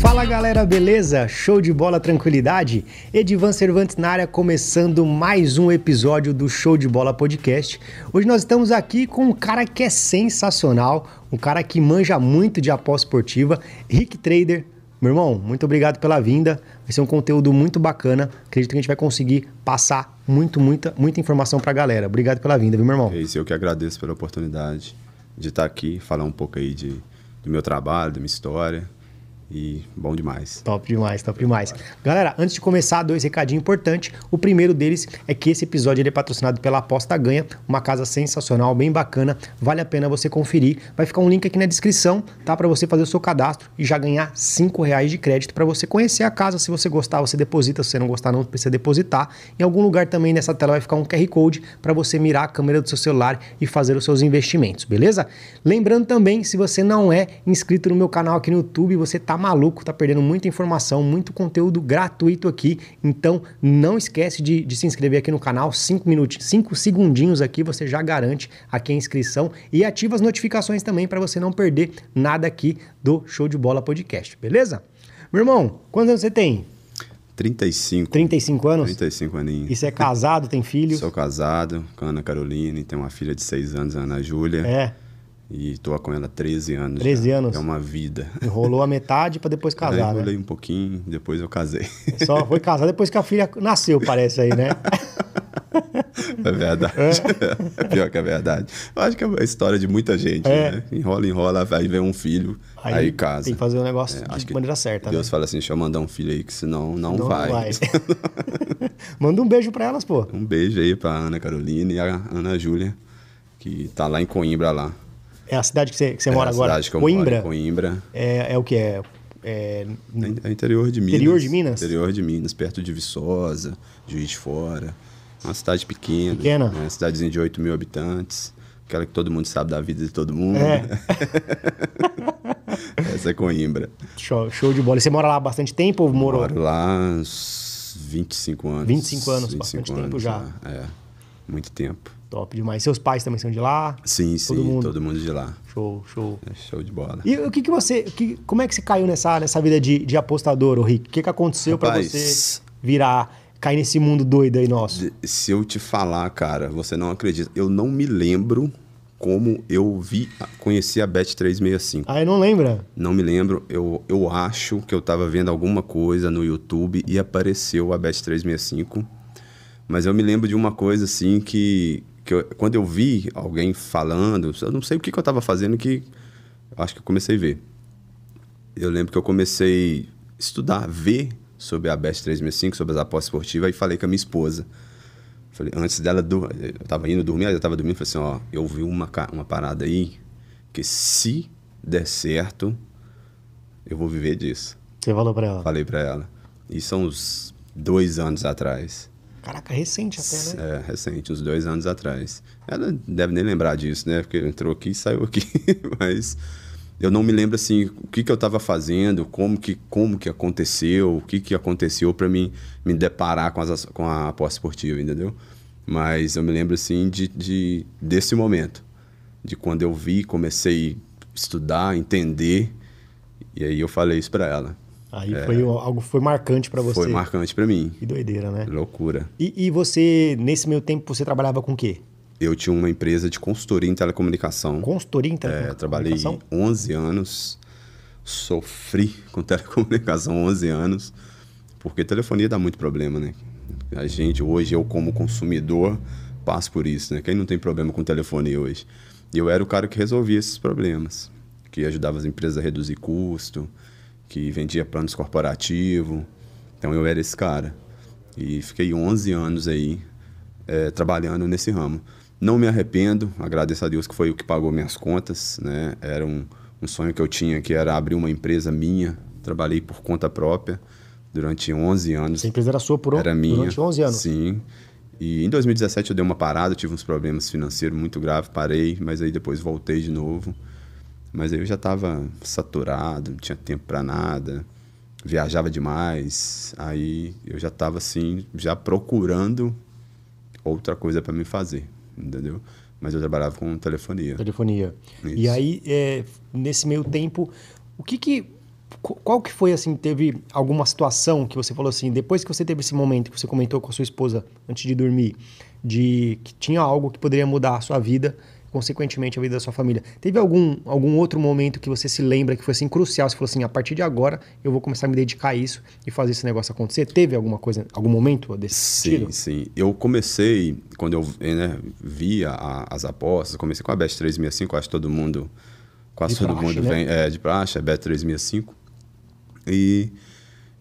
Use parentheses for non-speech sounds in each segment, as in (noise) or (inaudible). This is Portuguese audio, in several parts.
Fala galera, beleza? Show de bola, tranquilidade? Edivan Cervantes na área, começando mais um episódio do Show de Bola Podcast. Hoje nós estamos aqui com um cara que é sensacional, um cara que manja muito de aposta esportiva, Rick Trader. Meu irmão, muito obrigado pela vinda. Vai ser um conteúdo muito bacana. Acredito que a gente vai conseguir passar muito, muita, muita informação pra galera. Obrigado pela vinda, viu, meu irmão? É isso, eu que agradeço pela oportunidade de estar aqui, falar um pouco aí de, do meu trabalho, da minha história. E bom demais. Top demais, top demais. Galera, antes de começar, dois recadinhos importantes. O primeiro deles é que esse episódio ele é patrocinado pela Aposta Ganha, uma casa sensacional, bem bacana. Vale a pena você conferir. Vai ficar um link aqui na descrição, tá? Para você fazer o seu cadastro e já ganhar cinco reais de crédito para você conhecer a casa. Se você gostar, você deposita. Se você não gostar, não precisa depositar. Em algum lugar também nessa tela vai ficar um QR Code para você mirar a câmera do seu celular e fazer os seus investimentos, beleza? Lembrando também, se você não é inscrito no meu canal aqui no YouTube, você tá maluco, tá perdendo muita informação, muito conteúdo gratuito aqui. Então não esquece de, de se inscrever aqui no canal, 5 minutos, 5 segundinhos aqui, você já garante aqui a inscrição e ativa as notificações também para você não perder nada aqui do Show de Bola Podcast, beleza? Meu irmão, quantos anos você tem? 35. 35 anos? 35 aninhos. E você é casado, tem (laughs) filho? Sou casado com a Ana Caroline, tenho uma filha de 6 anos, a Ana Júlia. É. E tô com ela há 13 anos. 13 já. anos. É uma vida. Enrolou a metade para depois (laughs) Aí casar, enrolei né? um pouquinho, depois eu casei. Só foi casar depois que a filha nasceu, parece aí, né? (laughs) É verdade. É. (laughs) pior que é verdade. Eu acho que é a história de muita gente, É. né? Enrola, enrola, aí vem um filho, aí, casa. Tem que fazer o negócio É, de maneira certa, Deus né? fala assim, deixa eu mandar um filho aí, que senão não, Não vai. Manda um beijo pra elas, pô. Um beijo aí pra Ana Carolina e a Ana Júlia, que tá lá em Coimbra lá. É a cidade que você, que você é mora a agora? cidade que eu Coimbra. moro, Coimbra. É, é o que? É, é- É interior de Minas. Interior de Minas? Interior de Minas, perto de Viçosa, Juiz de Fora. Uma cidade pequena. Pequena? Né? Cidadezinha de 8 mil habitantes. Aquela que todo mundo sabe da vida de todo mundo. É. (laughs) Essa é Coimbra. show, show de bola. E você mora lá há bastante tempo ou morou? Moro lá uns 25 anos. 25 anos, bastante tempo já. É, muito tempo. Top demais. Seus pais também são de lá? Sim, sim, Todo mundo. todo mundo de lá. Show, show. É show de bola. E o que que você... Que, como é que você caiu nessa, nessa vida de, de apostador, ô Rick? O que que aconteceu pra Rapaz, você virar... Cair nesse mundo doido aí nosso? Se eu te falar, cara, você não acredita. Eu não me lembro como eu vi, conheci a Bet365. Ah, eu não lembro. Não me lembro. Eu, eu acho que eu tava vendo alguma coisa no YouTube e apareceu a Bet365. Mas eu me lembro de uma coisa assim que, que eu- quando eu vi alguém falando, eu não sei o que, que eu tava fazendo que acho que eu comecei a ver. Eu lembro que eu comecei a estudar, ver sobre a Bet 365, sobre as apostas esportivas, e falei com a minha esposa. Falei, antes dela, eu tava indo dormir, eu tava dormindo, falei assim, ó, eu vi uma, uma parada aí que se der certo, eu vou viver disso. Você falou pra ela. Falei pra ela. Isso são uns dois anos atrás. Caraca, recente até, né? É, recente, uns dois anos atrás. Ela deve nem lembrar disso, né? Porque entrou aqui e saiu aqui. (laughs) Mas eu não me lembro, assim, o que, que eu estava fazendo, como que, como que aconteceu, o que, que aconteceu para mim me deparar com, as, com a aposta esportiva, entendeu? Mas eu me lembro, assim, de, de, desse momento. De quando eu vi, comecei a estudar, entender. E aí eu falei isso para ela. Aí foi o- algo foi marcante pra você. É. Foi marcante para mim. Que doideira, né? Loucura. E, e você, nesse meio tempo, você trabalhava com o quê? Eu tinha uma empresa de consultoria em telecomunicação. Consultoria em É, telecomunicação? trabalhei 11 anos, sofri com telecomunicação 11 anos, porque telefonia dá muito problema, né? A gente, hoje, eu como consumidor, passo por isso, né? Quem não tem problema com telefonia hoje? E eu era o cara que resolvia esses problemas, que ajudava as empresas a reduzir custo, que vendia planos corporativos. Então eu era esse cara. E fiquei 11 anos aí é, trabalhando nesse ramo. Não me arrependo, agradeço a Deus que foi o que pagou minhas contas, né? Era um, um sonho que eu tinha que era abrir uma empresa minha. Trabalhei por conta própria durante 11 anos. Essa empresa era sua por Era minha. durante 11 anos. Sim. E em 2017 eu dei uma parada, tive uns problemas financeiros muito graves, parei, mas aí depois voltei de novo. Mas eu já estava saturado, não tinha tempo para nada, viajava demais. Aí eu já estava assim, já procurando outra coisa para me fazer, entendeu? Mas eu trabalhava com telefonia. Telefonia. Isso. E aí, é, nesse meio tempo, o que que... qu- Qual que foi, assim, teve alguma situação que você falou assim, depois que você teve esse momento que você comentou com a sua esposa antes de dormir, de que tinha algo que poderia mudar a sua vida, consequentemente a vida da sua família. Teve algum, algum outro momento que você se lembra que foi assim crucial? Você falou assim, a partir de agora eu vou começar a me dedicar a isso e fazer esse negócio acontecer? Teve alguma coisa, algum momento desse Sim, estilo? sim. Eu comecei, quando eu né, via a- as apostas, comecei com a Bet 365, acho que todo mundo, quase De todo praxe, mundo né? vem é, de praxe, é Bet 365. E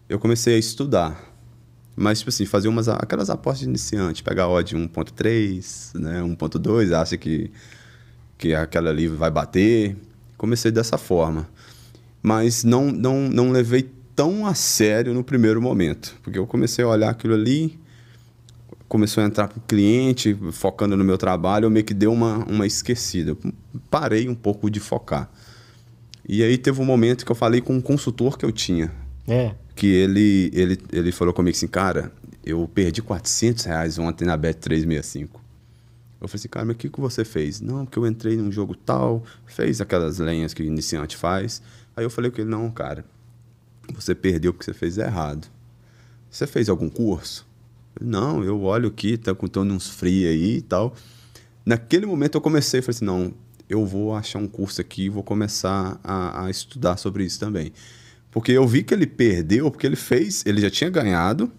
eu comecei a estudar. Mas, tipo assim, fazer umas, aquelas apostas de iniciante, pegar a odd 1.3, né, 1.2, acha que, que aquela ali vai bater. Comecei dessa forma. Mas não, não, não levei tão a sério no primeiro momento. Porque eu comecei a olhar aquilo ali, começou a entrar para o cliente, focando no meu trabalho, eu meio que dei uma, uma esquecida. Parei um pouco de focar. E aí teve um momento que eu falei com um consultor que eu tinha, É. que ele, ele, ele falou comigo assim, cara, eu perdi 400 reais ontem na Bet365. Eu falei assim, cara, mas o que, que você fez? Não, porque eu entrei num jogo tal, fez aquelas lenhas que o iniciante faz. Aí eu falei com ele, não, cara, você perdeu porque você fez errado. Você fez algum curso? Não, eu olho aqui, tá contando uns free aí e tal. Naquele momento eu comecei, falei assim, não, eu vou achar um curso aqui e vou começar a, a estudar sobre isso também. Porque eu vi que ele perdeu, porque ele fez, ele já tinha ganhado,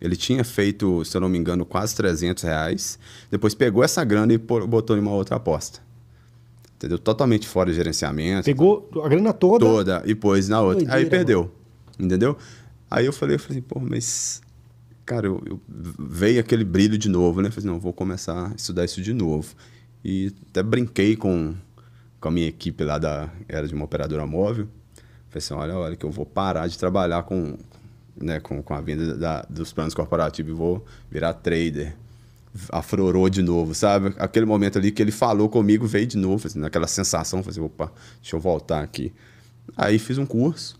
ele tinha feito, se eu não me engano, quase 300 reais. Depois pegou essa grana e botou em uma outra aposta. Entendeu? Totalmente fora de gerenciamento. Pegou a grana toda. Toda e pôs na outra. Doideira, Aí perdeu. Entendeu? Aí eu falei, eu falei, pô, mas. Cara, eu, eu- veio aquele brilho de novo, né? Eu falei, não, vou começar a estudar isso de novo. E até brinquei com, com a minha equipe lá da. Era de uma operadora móvel. Falei assim, olha, olha, que eu vou parar de trabalhar com, né, com, com a venda da- dos planos corporativos e vou virar trader. Aflorou de novo, sabe? Aquele momento ali que ele falou comigo veio de novo, assim, naquela sensação, falei assim, opa, deixa eu voltar aqui. Aí fiz um curso,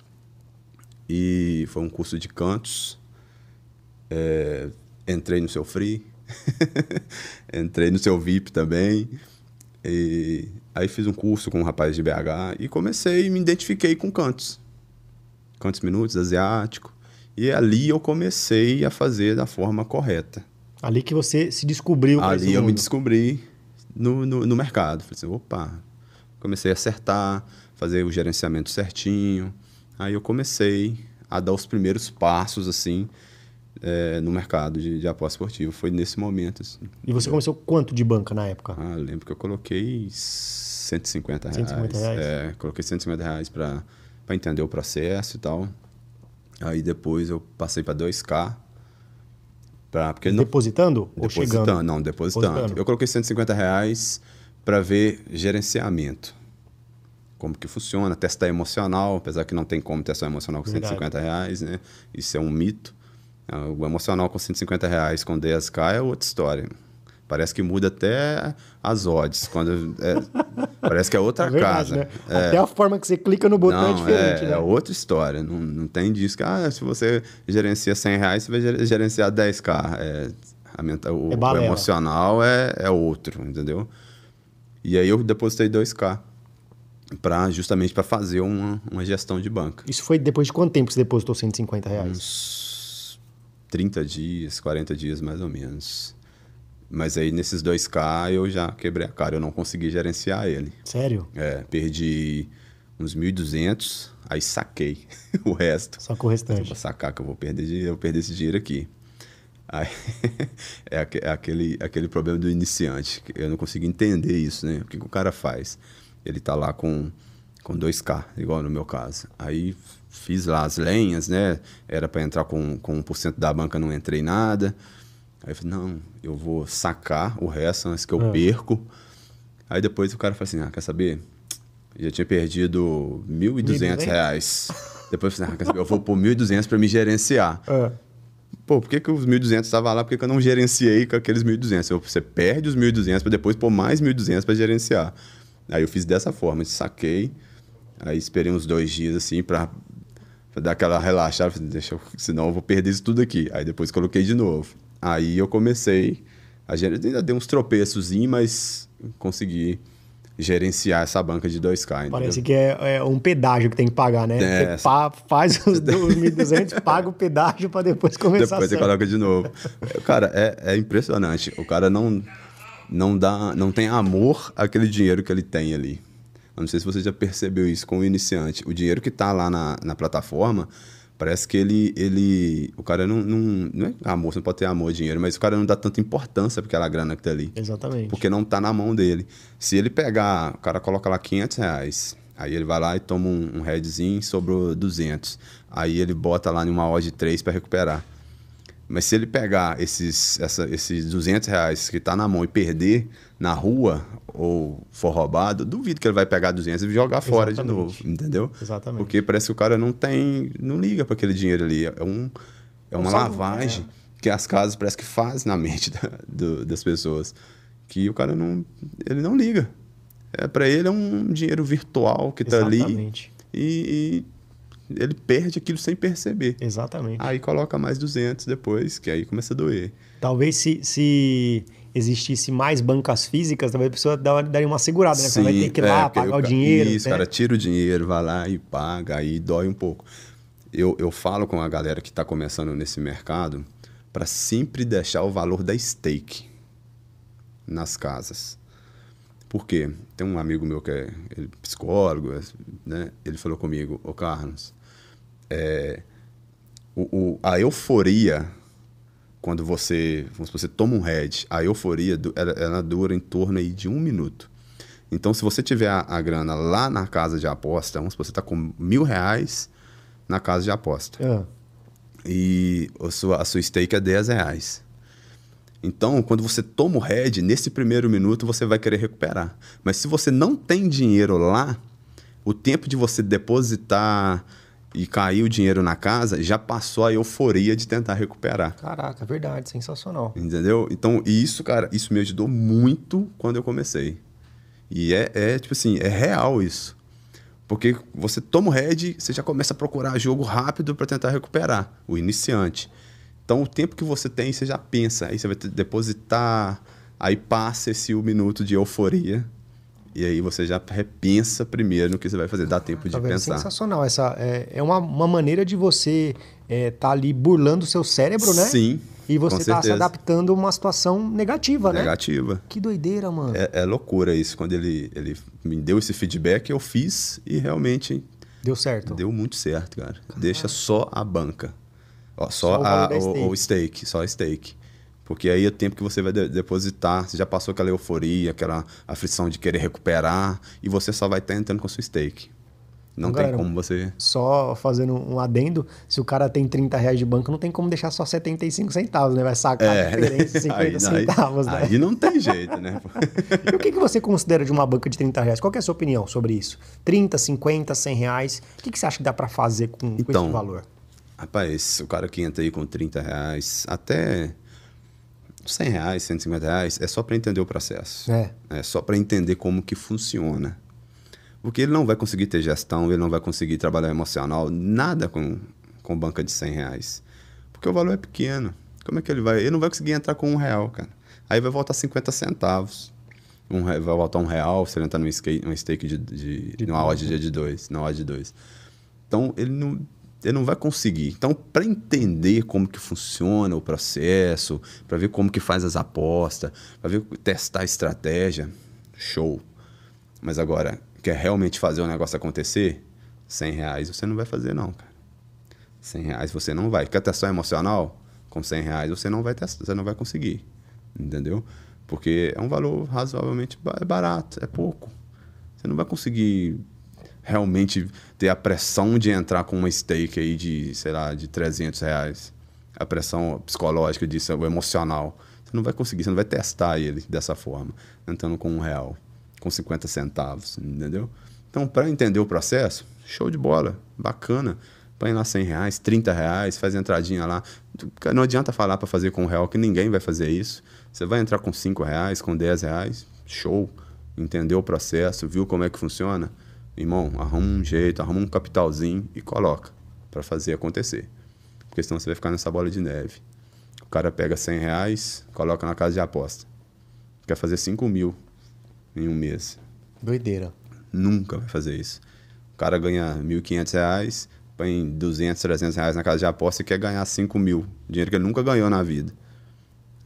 e foi um curso de cantos. É, entrei no seu free, (laughs) entrei no seu VIP também. E aí fiz um curso com um rapaz de BH e comecei e me identifiquei com cantos. Cantos minutos, asiático. E ali eu comecei a fazer da forma correta. Ali que você se descobriu Ali eu me mundo. descobri no, no, no mercado. Falei assim, opa, comecei a acertar, fazer o gerenciamento certinho. Aí eu comecei a dar os primeiros passos, assim, eh, no mercado de, de aposta esportiva. Foi nesse momento, assim. E você começou quanto de banca na época? Ah, lembro que eu coloquei 150 reais. 150 reais? É, coloquei 150 reais para entender o processo e tal. Aí depois eu passei para 2K. Pra, porque não, Depositando ou Depositando, chegando? não, depositando. Depositando. Eu coloquei 150 reais para ver gerenciamento. Como que funciona, testar emocional, apesar que não tem como testar emocional com Verdade. 150 reais, né? Isso é um mito. Ah, O emocional com 150 reais com 10k é outra história. Parece que muda até as odds. Quando é- parece que é outra (laughs) É verdade, casa. né? Até a forma que você clica no botão é Não, diferente, é, né? é outra história. Não, não tem disso que, ah, se você gerencia 100 reais, você vai ger- gerenciar 10k. É, a menta- o, É o emocional é, é outro, entendeu? E aí eu depositei 2k pra, justamente para fazer uma, uma gestão de banca. Isso foi depois de quanto tempo que você depositou 150 reais? Uns 30 dias, 40 dias mais ou menos. Mas aí nesses 2k eu já quebrei a cara, eu não consegui gerenciar ele. Sério? É, perdi uns 1.200, aí saquei (laughs) o resto. Só com o Eu restante. vou sacar que eu vou perder dinheiro, eu vou perder esse dinheiro aqui. Aí, (laughs) é, é aquele, aquele problema do iniciante. que Eu não consigo entender isso, né? O que, que o cara faz? Ele tá lá com, com 2K, igual no meu caso. Aí fiz lá as lenhas, né? Era para entrar com, com 1% da banca, não entrei nada. Aí eu falei, não, eu vou sacar o resto antes que eu Ah. perco. Aí depois o cara falou assim, ah, quer saber? Eu já tinha perdido 1.200 1.200? reais. Depois eu falei, ah, quer saber? Eu vou pôr 1.200 para me gerenciar. Ah, (laughs) Pô, por que, que os 1.200 estavam lá? Por que, que eu não gerenciei com aqueles 1.200? Eu- Você perde os 1.200 para depois pôr mais 1.200 para gerenciar. Aí eu fiz dessa forma, saquei. Aí esperei uns dois dias assim para dar aquela relaxada. Deixa senão eu vou perder isso tudo aqui. Aí depois coloquei de novo. Aí eu comecei. A gente ainda deu uns tropeços, mas conseguir gerenciar essa banca de 2K. Parece que é, é, um pedágio que tem que pagar, né? É, você pa faz (laughs) os 1.200, paga o pedágio para depois (laughs) começar Depois você coloca de novo. Cara, é, é impressionante. O cara não, não, dá, não tem amor àquele dinheiro que ele tem ali. Eu não sei se você já percebeu isso com o iniciante. O dinheiro que está lá na, na plataforma, parece que ele. ele o cara não, não. Não é amor, você não pode ter amor, dinheiro, mas o cara não dá tanta importância para aquela grana que está ali. Exatamente. Porque não está na mão dele. Se ele pegar, o cara coloca lá 500 reais. Aí ele vai lá e toma um, um headzinho, sobrou 200. Aí ele bota lá numa odd 3 para recuperar. Mas se ele pegar esses, essa, esses 200 reais que está na mão e perder na rua ou for roubado, duvido que ele vai pegar 200 e jogar fora Exatamente. de novo, entendeu? Exatamente. Porque parece que o cara não tem, não liga para aquele dinheiro ali. É, um, é uma lavagem é. que as casas parece que fazem na mente da, do, das pessoas. Que o cara não, ele não liga. É, para ele é um dinheiro virtual que está ali. E, e ele perde aquilo sem perceber. Exatamente. Aí coloca mais 200 depois, que aí começa a doer. Talvez se, se existisse mais bancas físicas, talvez a pessoa daria uma segurada, né? Sim, vai ter que ir lá, é, pagar o, dinheiro. Isso, né? cara, tira o dinheiro, vai lá e paga, aí dói um pouco. Eu, eu falo com a galera que está começando nesse mercado para sempre deixar o valor da stake nas casas. Por quê? Tem um amigo meu que é psicólogo, né? Ele falou comigo, ô Carlos, é, o, o, a euforia quando você, você toma um head, a euforia ela, ela, dura em torno aí de um minuto. Então, se você tiver a, a grana lá na casa de aposta, vamos supor, você está com mil reais na casa de aposta. É. E a sua, a sua stake é 10 reais. Então, quando você toma o head, nesse primeiro minuto você vai querer recuperar. Mas se você não tem dinheiro lá, o tempo de você depositar e caiu o dinheiro na casa, já passou a euforia de tentar recuperar. Caraca, verdade, sensacional. Entendeu? Então, isso, cara, isso me ajudou muito quando eu comecei. E é, é tipo assim, é real isso. Porque você toma o head, você já começa a procurar jogo rápido para tentar recuperar, o iniciante. Então, o tempo que você tem, você já pensa, aí você vai depositar, aí passa esse um minuto de euforia e aí você já repensa primeiro no que você vai fazer, dá tempo tá de vendo? pensar. Sensacional. Essa é, é uma, uma maneira de você estar é, tá ali burlando o seu cérebro, né? Sim. E você está se adaptando a uma situação negativa, né? Negativa. Que doideira, mano. É, é, loucura isso. Quando ele, ele me deu esse feedback, eu fiz e realmente. Deu certo. Deu muito certo, cara. Caramba. Deixa só a banca. Ó, só, só a, o, o, stake, só a stake. Porque aí é o tempo que você vai de depositar, você já passou aquela euforia, aquela aflição de querer recuperar, e você só vai estar entrando com sua stake. Não tem como você. Só fazendo um adendo, se o cara tem 30 reais de banco, não tem como deixar só 75 centavos, né? Vai sacar é, a diferença 50 (laughs) aí, centavos, aí, né? Aí não tem jeito, né? (laughs) e o que, que você considera de uma banca de 30 reais? Qual é a sua opinião sobre isso? 30, 50, 100 reais? O que, que você acha que dá para fazer com, então, com esse valor? Rapaz, o cara que entra aí com 30 reais, até 100 reais, 150 reais, é só para entender o processo. É. É só para entender como que funciona. Porque ele não vai conseguir ter gestão, ele não vai conseguir trabalhar emocional, nada com, com banca de 100 reais. Porque o valor é pequeno. Como é que ele vai? Ele não vai conseguir entrar com um real, cara. Aí vai voltar 50 centavos. Um, vai voltar um real se ele entrar num, skate, num stake de, de, de numa odd de dois, na odd de dois. Então, ele não, ele não vai conseguir. Então, para entender como que funciona o processo, para ver como que faz as apostas, para ver testar a estratégia, show. Mas agora, quer realmente fazer o negócio acontecer? 100 reais você não vai fazer não, cara. 100 reais você não vai. Quer testar emocional? Com 100 reais você não vai testar, você não vai conseguir. Entendeu? Porque é um valor razoavelmente é barato, é pouco. Você não vai conseguir realmente ter a pressão de entrar com uma stake aí de, sei lá, de 300 reais. A pressão psicológica disso, o emocional. Você não vai conseguir, você não vai testar ele dessa forma, entrando com um real, com 50 centavos, entendeu? Então, para entender o processo, show de bola, bacana. Põe lá 100 reais, 30 reais, faz a entradinha lá. Não adianta falar para fazer com um real, que ninguém vai fazer isso. Você vai entrar com 5 reais, com 10 reais, show. Entendeu o processo, viu como é que funciona? Irmão, arruma um jeito, arruma um capitalzinho e coloca para fazer acontecer. Porque senão você vai ficar nessa bola de neve. O cara pega 100 reais, coloca na casa de aposta. Quer fazer 5 mil. em um mês. Doideira. Nunca vai fazer isso. O cara ganha R$ 1.500, põe 200, 300 reais na casa de aposta e quer ganhar 5 mil. Dinheiro que ele nunca ganhou na vida.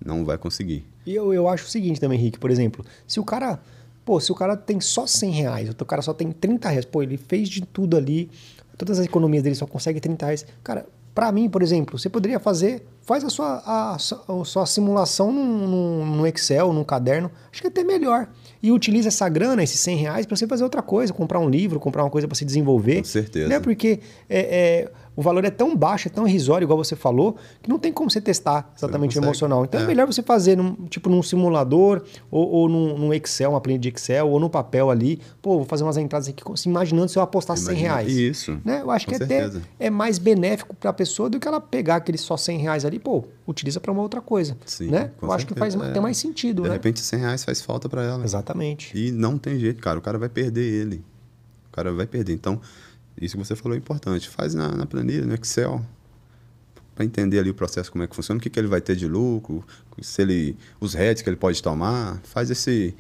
Não vai conseguir. E eu, eu acho o seguinte também, Henrique, por exemplo, se o cara. Pô, se o cara tem só 100 reais, o cara só tem 30 reais, pô, ele fez de tudo ali, todas as economias dele só consegue 30 reais. Cara, para mim, por exemplo, você poderia fazer, faz a sua, a, a sua simulação no, Excel, num caderno, acho que é até melhor. E utiliza essa grana, esses 100 reais, para você fazer outra coisa, comprar um livro, comprar uma coisa para se desenvolver. Com certeza. Né? Porque é, é, o valor é tão baixo, é tão irrisório, igual você falou, que não tem como você testar exatamente o emocional. Então é. é. melhor você fazer num, tipo num simulador ou, ou num, num, Excel, uma planilha de Excel, ou no papel ali. Pô, vou fazer umas entradas aqui, imaginando se eu apostar Imagina 100 reais. Isso. Né? Eu acho que certeza. até é mais benéfico para a pessoa do que ela pegar aqueles só 100 reais ali, pô, utiliza para uma outra coisa. Sim, né? Eu certeza. acho que faz é. até mais sentido. De né? repente 100 reais faz falta para ela. Exatamente. E não tem jeito, cara. O cara vai perder ele. O cara vai perder. Então isso que você falou é importante. Faz na, na planilha, no Excel, para entender ali o processo, como é que funciona, o que, que ele vai ter de lucro, se ele, os heads que ele pode tomar. Faz esse,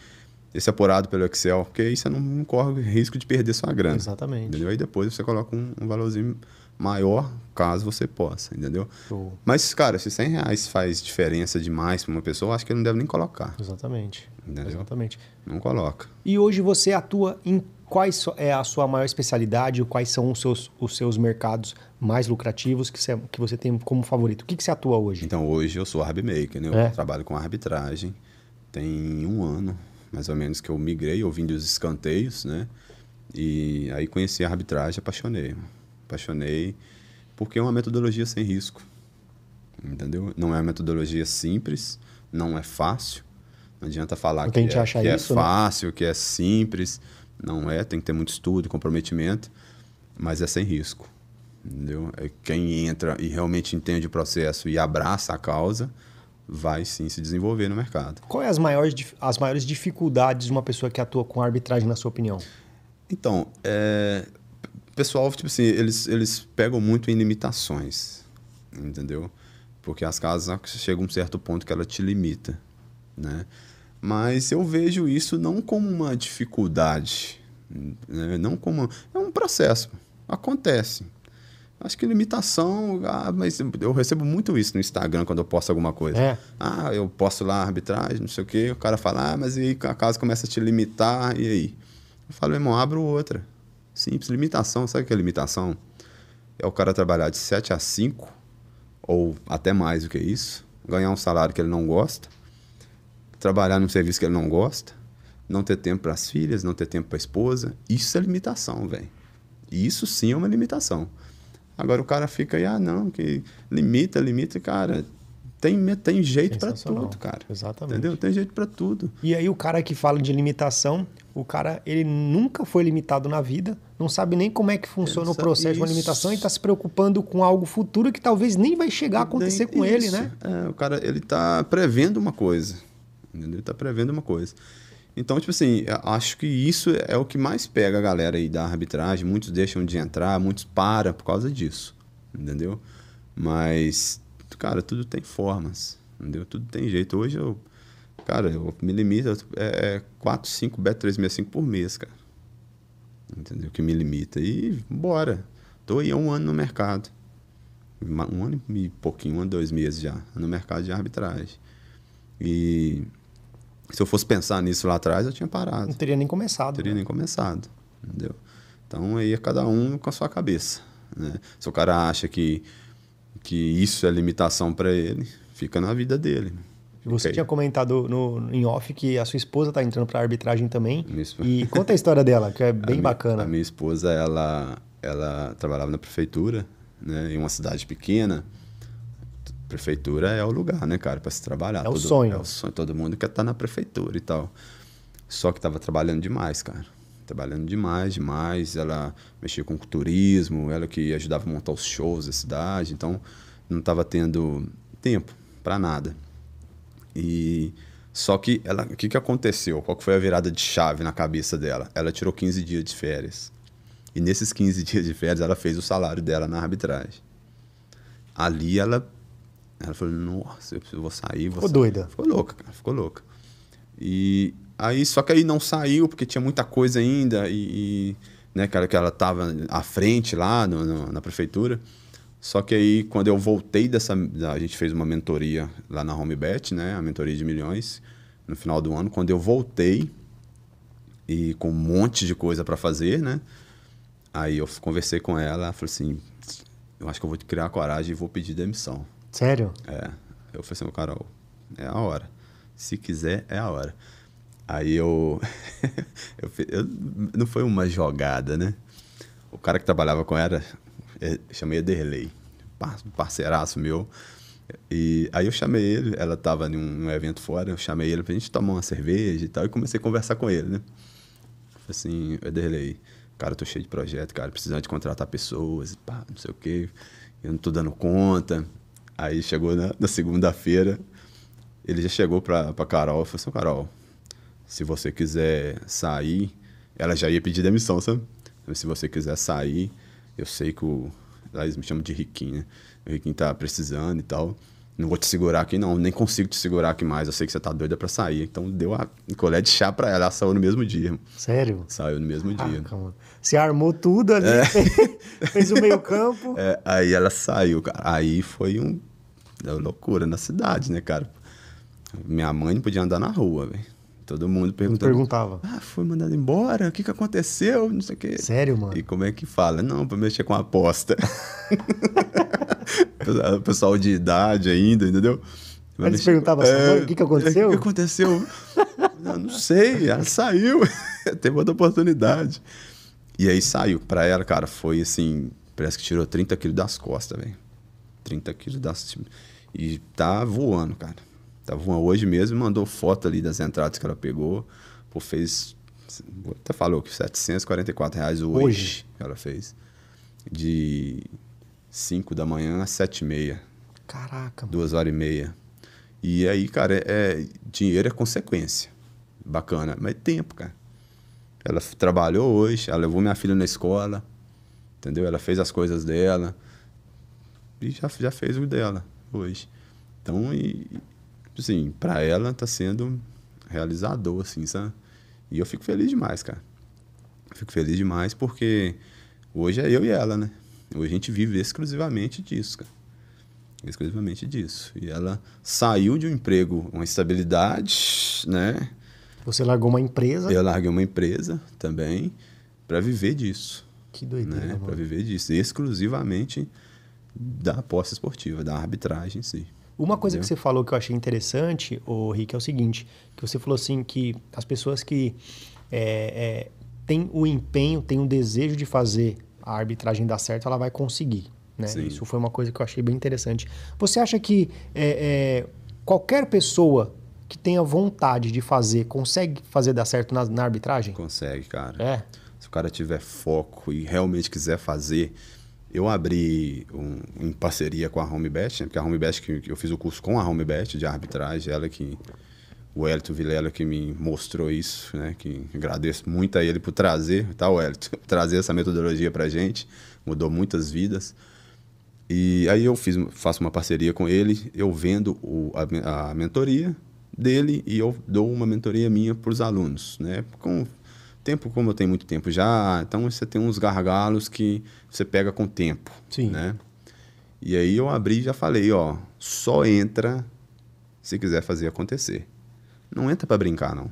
esse apurado pelo Excel, porque aí você não, não corre risco de perder sua grana. Exatamente. Entendeu? Aí depois você coloca um, um valorzinho maior, caso você possa, entendeu? Show. Mas, cara, se 100 reais faz diferença demais para uma pessoa, acho que ele não deve nem colocar. Exatamente. Entendeu? Exatamente. Não coloca. E hoje você atua em quais é a sua maior especialidade, quais são os seus, os seus mercados mais lucrativos que você, que você tem como favorito? O que, que você atua hoje? Então, hoje eu sou arbmaker, né? Eu é. trabalho com arbitragem. Tem um ano, mais ou menos, que eu migrei ouvindo os escanteios, né? E aí conheci a arbitragem, apaixonei. Apaixonei porque é uma metodologia sem risco. Entendeu? Não é uma metodologia simples, não é fácil. Não adianta falar que, é, que isso, é fácil, né? que é simples. Não é, tem que ter muito estudo, comprometimento, mas é sem risco. Entendeu? É quem entra e realmente entende o processo e abraça a causa, vai sim se desenvolver no mercado. Quais as maiores, as maiores dificuldades de uma pessoa que atua com arbitragem, na sua opinião? Então, é, pessoal, tipo assim, eles, eles pegam muito em limitações, entendeu? Porque as casas chegam a um certo ponto que ela te limita, né? Mas eu vejo isso não como uma dificuldade, né? não como. É um processo. Acontece. Acho que limitação. Ah, mas eu recebo muito isso no Instagram quando eu posto alguma coisa. É. Ah, eu posto lá arbitragem, não sei o quê. O cara fala, ah, mas aí a casa começa a te limitar, e aí? Eu falo, irmão, abro outra. Simples. Limitação, sabe o que é limitação? É o cara trabalhar de 7 a 5, ou até mais do que isso, ganhar um salário que ele não gosta trabalhar num serviço que ele não gosta, não ter tempo para as filhas, não ter tempo para a esposa. Isso é limitação, velho. Isso sim é uma limitação. Agora o cara fica aí, ah, não, que limita, limita, cara. Tem, tem jeito para tudo, cara. Exatamente. Entendeu? Tem jeito para tudo. E aí o cara que fala de limitação, o cara, ele nunca foi limitado na vida, não sabe nem como é que funciona o processo de uma limitação e está se preocupando com algo futuro que talvez nem vai chegar a acontecer com isso. ele, né? É, o cara, ele está prevendo uma coisa. Entendeu? Ele está prevendo uma coisa. Então, tipo assim, acho que isso é o que mais pega a galera aí da arbitragem. Muitos deixam de entrar, muitos param por causa disso. Entendeu? Mas, cara, tudo tem formas. Entendeu? Tudo tem jeito. Hoje eu, cara, eu me limito é 4, 5 bet 365 por mês, cara. Entendeu? Que me limita. E bora. Tô aí há um ano no mercado. Um ano e pouquinho, um ano, dois meses já, no mercado de arbitragem. E se eu fosse pensar nisso lá atrás, eu tinha parado. Não teria nem começado. Não teria né? nem começado, entendeu? Então aí é cada um com a sua cabeça. Né? Se o cara acha que, que isso é limitação para ele, fica na vida dele. Você okay. tinha comentado no, em off que a sua esposa está entrando para arbitragem também. E conta a história dela, que é (laughs) bem a bacana. Mi, a minha esposa, ela, ela trabalhava na prefeitura, né, em uma cidade pequena prefeitura é o lugar, né, cara, para se trabalhar. É o sonho. É o sonho. Todo mundo quer estar tá na prefeitura e tal. Só que tava trabalhando demais, cara. Trabalhando demais, demais. Ela mexia com turismo, ela que ajudava a montar os shows da cidade. Então, não tava tendo tempo para nada. E só que ela, o que, que aconteceu? Qual que foi a virada de chave na cabeça dela? Ela tirou 15 dias de férias. E nesses 15 (laughs) dias de férias, ela fez o salário dela na arbitragem. Ali ela ela falou, nossa, eu vou sair. Vou ficou sair. doida. Ficou louca, cara, ficou louca. E Aí, só que aí não saiu, porque tinha muita coisa ainda, e, e né, cara, que ela tava à frente lá no, no, na prefeitura. Só que aí, quando eu voltei dessa. A gente fez uma mentoria lá na HomeBet, né? A mentoria de milhões, no final do ano. Quando eu voltei, e com um monte de coisa para fazer, né? Aí eu conversei com ela, ela falou assim: Eu acho que eu vou criar coragem e vou pedir demissão. Sério? É. Eu falei assim: Carol, é a hora. Se quiser, é a hora. Aí eu, (laughs) eu, eu, Não foi uma jogada, né? O cara que trabalhava com ela, eu chamei Ederley, parceiraço meu. E aí eu chamei ele, ela estava em um, evento fora, eu chamei ele pra gente tomar uma cerveja e tal, e comecei a conversar com ele, né? Falei assim, Ederley, cara, eu tô cheio de projeto, cara, precisando de contratar pessoas, pá, não sei o quê, eu não tô dando conta. Aí chegou na, na segunda-feira, ele já chegou pra, pra Carol e falou assim, Carol, se você quiser sair, ela já ia pedir demissão, sabe? Se você quiser sair, eu sei que o. Lá eles me chamam de Riquinho, né? O Riquinho tá precisando e tal. Não vou te segurar aqui, não. Nem consigo te segurar aqui mais. Eu sei que você tá doida pra sair. Então deu a colher de chá pra ela. Ela saiu no mesmo dia. Sério? Saiu no mesmo ah, dia. Calma. Você armou tudo ali, é. (laughs) fez o meio-campo. É, aí ela saiu, cara. Aí foi um. Deu loucura na cidade, né, cara? Minha mãe não podia andar na rua, velho. Todo mundo perguntava. perguntava. Ah, foi mandado embora? O que, que aconteceu? Não sei o quê. Sério, mano? E como é que fala? Não, pra mexer com aposta. (laughs) (laughs) o pessoal de idade ainda, entendeu? Mas eles perguntavam assim, é, o que, que aconteceu? O que aconteceu? não, não sei, ela saiu. (laughs) Teve outra oportunidade. E aí saiu. Pra ela, cara, foi assim, parece que tirou 30 quilos das costas, velho. 30 quilos das... E tá voando, cara. Tava uma hoje mesmo mandou foto ali das entradas que ela pegou. Pô, fez. Até falou que 744 reais hoje, hoje. que ela fez. De 5 da manhã às 7 e meia. Caraca. Mano. Duas horas e meia. E aí, cara, é, é, dinheiro é consequência. Bacana. Mas tempo, cara. Ela trabalhou hoje, ela levou minha filha na escola, entendeu? Ela fez as coisas dela e já, já fez o dela hoje. Então, e, assim, para ela tá sendo realizador, assim, sabe? E eu fico feliz demais, cara. Fico feliz demais porque hoje é eu e ela, né? Hoje a gente vive exclusivamente disso, cara. Exclusivamente disso. E ela saiu de um emprego, uma estabilidade, né? Você largou uma empresa? Eu larguei uma empresa também para viver disso. Que doideira, né? Para viver disso. Exclusivamente da aposta esportiva, da arbitragem em si. Uma coisa Entendeu? que você falou que eu achei interessante, o Rick, é o seguinte, que você falou assim que as pessoas que é, é, têm o empenho, têm o desejo de fazer a arbitragem dar certo, ela vai conseguir. Né? Isso foi uma coisa que eu achei bem interessante. Você acha que é, é, qualquer pessoa que tenha vontade de fazer consegue fazer dar certo na, na arbitragem? Consegue, cara. É. Se o cara tiver foco e realmente quiser fazer, eu abri um, em parceria com a HomeBet, né? porque a HomeBet, que, eu fiz o curso com a HomeBet de arbitragem, ela que o Elito Vilela que me mostrou isso, né? Que agradeço muito a ele por trazer, tá, o Elito? (laughs) Trazer essa metodologia pra gente, mudou muitas vidas. E aí eu fiz, faço uma parceria com ele, eu vendo o, a, a mentoria dele e eu dou uma mentoria minha para os alunos, né? Com tempo, como eu tenho muito tempo já, então você tem uns gargalos que você pega com tempo, Sim. né? E aí eu abri e já falei, ó, só entra se quiser fazer acontecer. Não entra para brincar, não.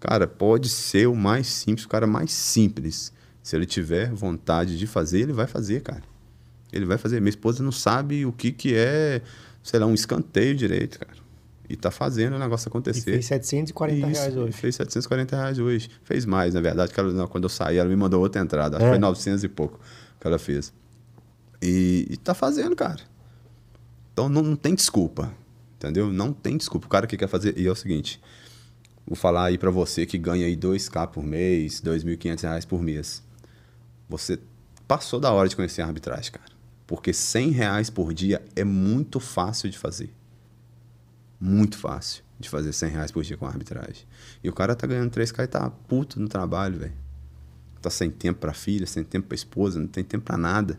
Cara, pode ser o mais simples, o cara mais simples. Se ele tiver vontade de fazer, ele vai fazer, cara. Ele vai fazer. Minha esposa não sabe o que, que é, sei lá, um escanteio direito, cara. E tá fazendo o negócio acontecer. E fez 740 Isso, reais hoje. Fez 740 reais hoje. Fez mais, na verdade, que ela, quando eu saí, ela me mandou outra entrada. Acho é. que foi 900 e pouco que ela fez. E, e tá fazendo, cara. Então não, não, tem desculpa. Entendeu? Não tem desculpa. O cara que quer fazer. E é o seguinte: vou falar aí para você que ganha aí 2K por mês, 2.500 reais por mês. Você passou da hora de conhecer a arbitragem, cara. Porque 100 reais por dia é muito fácil de fazer muito fácil de fazer 100 reais por dia com arbitragem. E o cara tá ganhando 3K e tá puto no trabalho, velho. Tá sem tempo pra filha, sem tempo pra esposa, não tem tempo pra nada.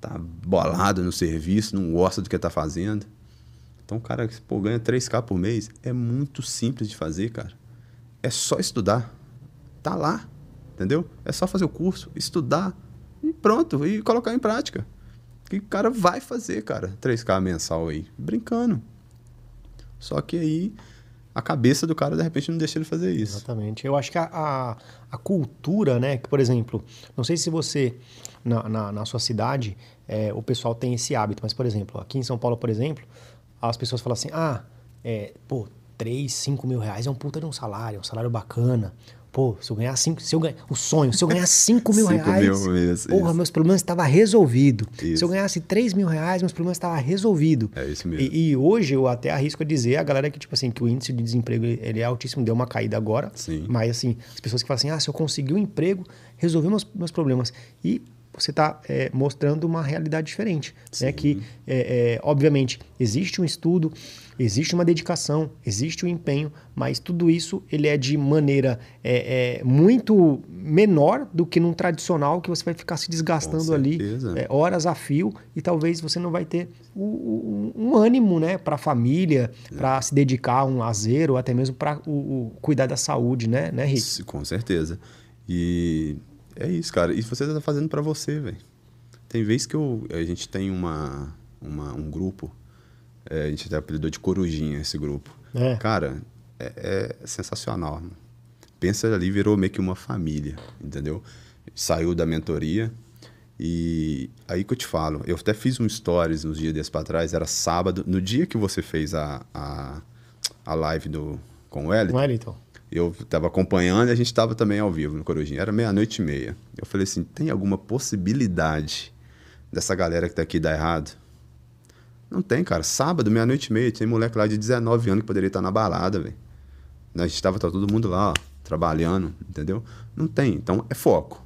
Tá bolado no serviço, não gosta do que tá fazendo. Então o cara pô, ganha 3K por mês. É muito simples de fazer, cara. é só estudar. Tá lá, entendeu? É só fazer o curso, estudar e pronto, e colocar em prática. Que o cara vai fazer, cara, 3K mensal aí, brincando. Só que aí a cabeça do cara, de repente, não deixa ele fazer isso. Exatamente. Eu acho que a, a, a cultura, né? Que, por exemplo, não sei se você, na, na, na sua cidade, é, o pessoal tem esse hábito, mas, por exemplo, aqui em São Paulo, por exemplo, as pessoas falam assim: ah, é, pô, 3, 5 mil reais é um puta de um salário, é um salário bacana. Pô, se eu ganhar 5, se eu ganhar, o sonho, se eu ganhar 5 mil Cinco reais, mil, porra, isso. meus problemas estavam resolvidos. Se eu ganhasse 3 mil reais, meus problemas estavam resolvidos. É isso mesmo. E, e hoje eu até arrisco a dizer a galera que, tipo assim, que o índice de desemprego ele é altíssimo, deu uma caída agora. Sim. Mas assim, as pessoas que falam assim, ah, se eu conseguir um emprego, resolver meus, meus problemas. E você está mostrando uma realidade diferente. Né? Que, é, é, obviamente, existe um estudo, existe uma dedicação, existe um empenho, mas tudo isso ele é de maneira é, é, muito menor do que num tradicional que você vai ficar se desgastando ali é, horas a fio e talvez você não vai ter o, o- um ânimo né, para a família, para se dedicar a um lazer ou até mesmo para o, o cuidar da saúde, né, né Rick? S- Com certeza. E é isso, cara. E você tá fazendo pra você, velho. Tem vez que eu, a gente tem uma, uma- um grupo, é, a gente até apelidou de Corujinha esse grupo. É. Cara, é, é sensacional. mano. Pensa ali, virou meio que uma família, entendeu? Saiu da mentoria e aí que eu te falo, eu até fiz um stories uns dias desses pra trás, era sábado, no dia que você fez a, a, a live do, com o Wellington, Wellington. eu estava acompanhando e a gente estava também ao vivo no Corujinha. Era meia-noite e meia. Eu falei assim: tem alguma possibilidade dessa galera que tá aqui dar errado? Não tem, cara. Sábado, meia-noite e meia, tem moleque lá de 19 anos que poderia estar na balada, velho. A gente estava tá todo mundo lá, ó, trabalhando, entendeu? Não tem. Então é foco.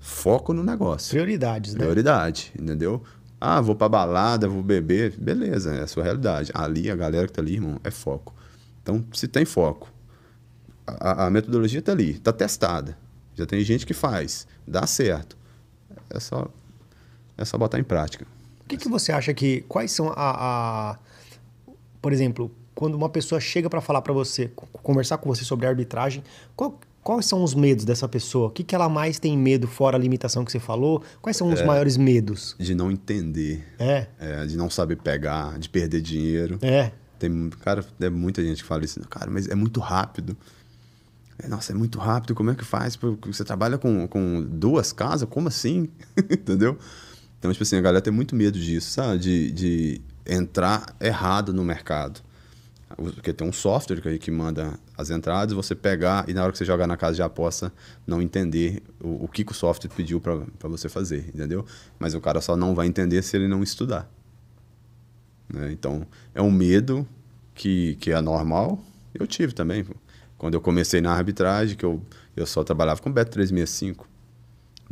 Foco no negócio. Prioridades, né? Prioridade, entendeu? Ah, vou pra balada, vou beber. Beleza, é a sua realidade. Ali, a galera que tá ali, irmão, é foco. Então, se tem foco, a, a metodologia tá ali, tá testada. Já tem gente que faz, dá certo. É só, é só botar em prática. O que, que você acha que. Quais são a. a- por exemplo, quando uma pessoa chega para falar para você, co- conversar com você sobre arbitragem, qual- quais são os medos dessa pessoa? O que, que ela mais tem medo, fora a limitação que você falou? Quais são os É. maiores medos? De não entender, É, é, de não saber pegar, de perder dinheiro. é. Tem, cara, é muita gente que fala isso. Cara, mas é muito rápido. É, nossa, é muito rápido. Como é que faz? Você trabalha com, com duas casas? Como assim? (laughs) Entendeu? Então, tipo assim, a galera tem muito medo disso, sabe? De, de entrar errado no mercado. Porque tem um software que, que manda as entradas, você pegar e na hora que você jogar na casa de aposta, não entender o, o que, que o software pediu para você fazer, entendeu? Mas o cara só não vai entender se ele não estudar. né? Então, é um medo que, que é normal. Eu tive também. Quando eu comecei na arbitragem, que eu, eu só trabalhava com Bet 365.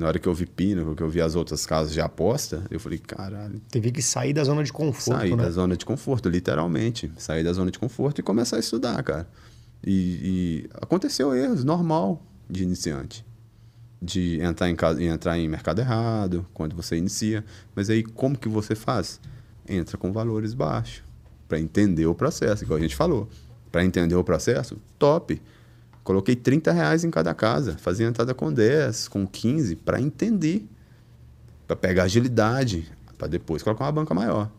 Na hora que eu vi Pina, que eu vi as outras casas de aposta, eu falei, caralho, Teve que sair da zona de conforto, sair né? da zona de conforto, literalmente. Sair da zona de conforto e começar a estudar, cara. E, e aconteceu erros, normal, de iniciante. De entrar em, casa, entrar em mercado errado, quando você inicia. Mas aí, como que você faz? Entra com valores baixos, para entender o processo, igual a gente falou. Para entender o processo, top. Coloquei 30 reais em cada casa, fazia entrada com 10, com 15, para entender. Para pegar agilidade, para depois colocar uma banca maior.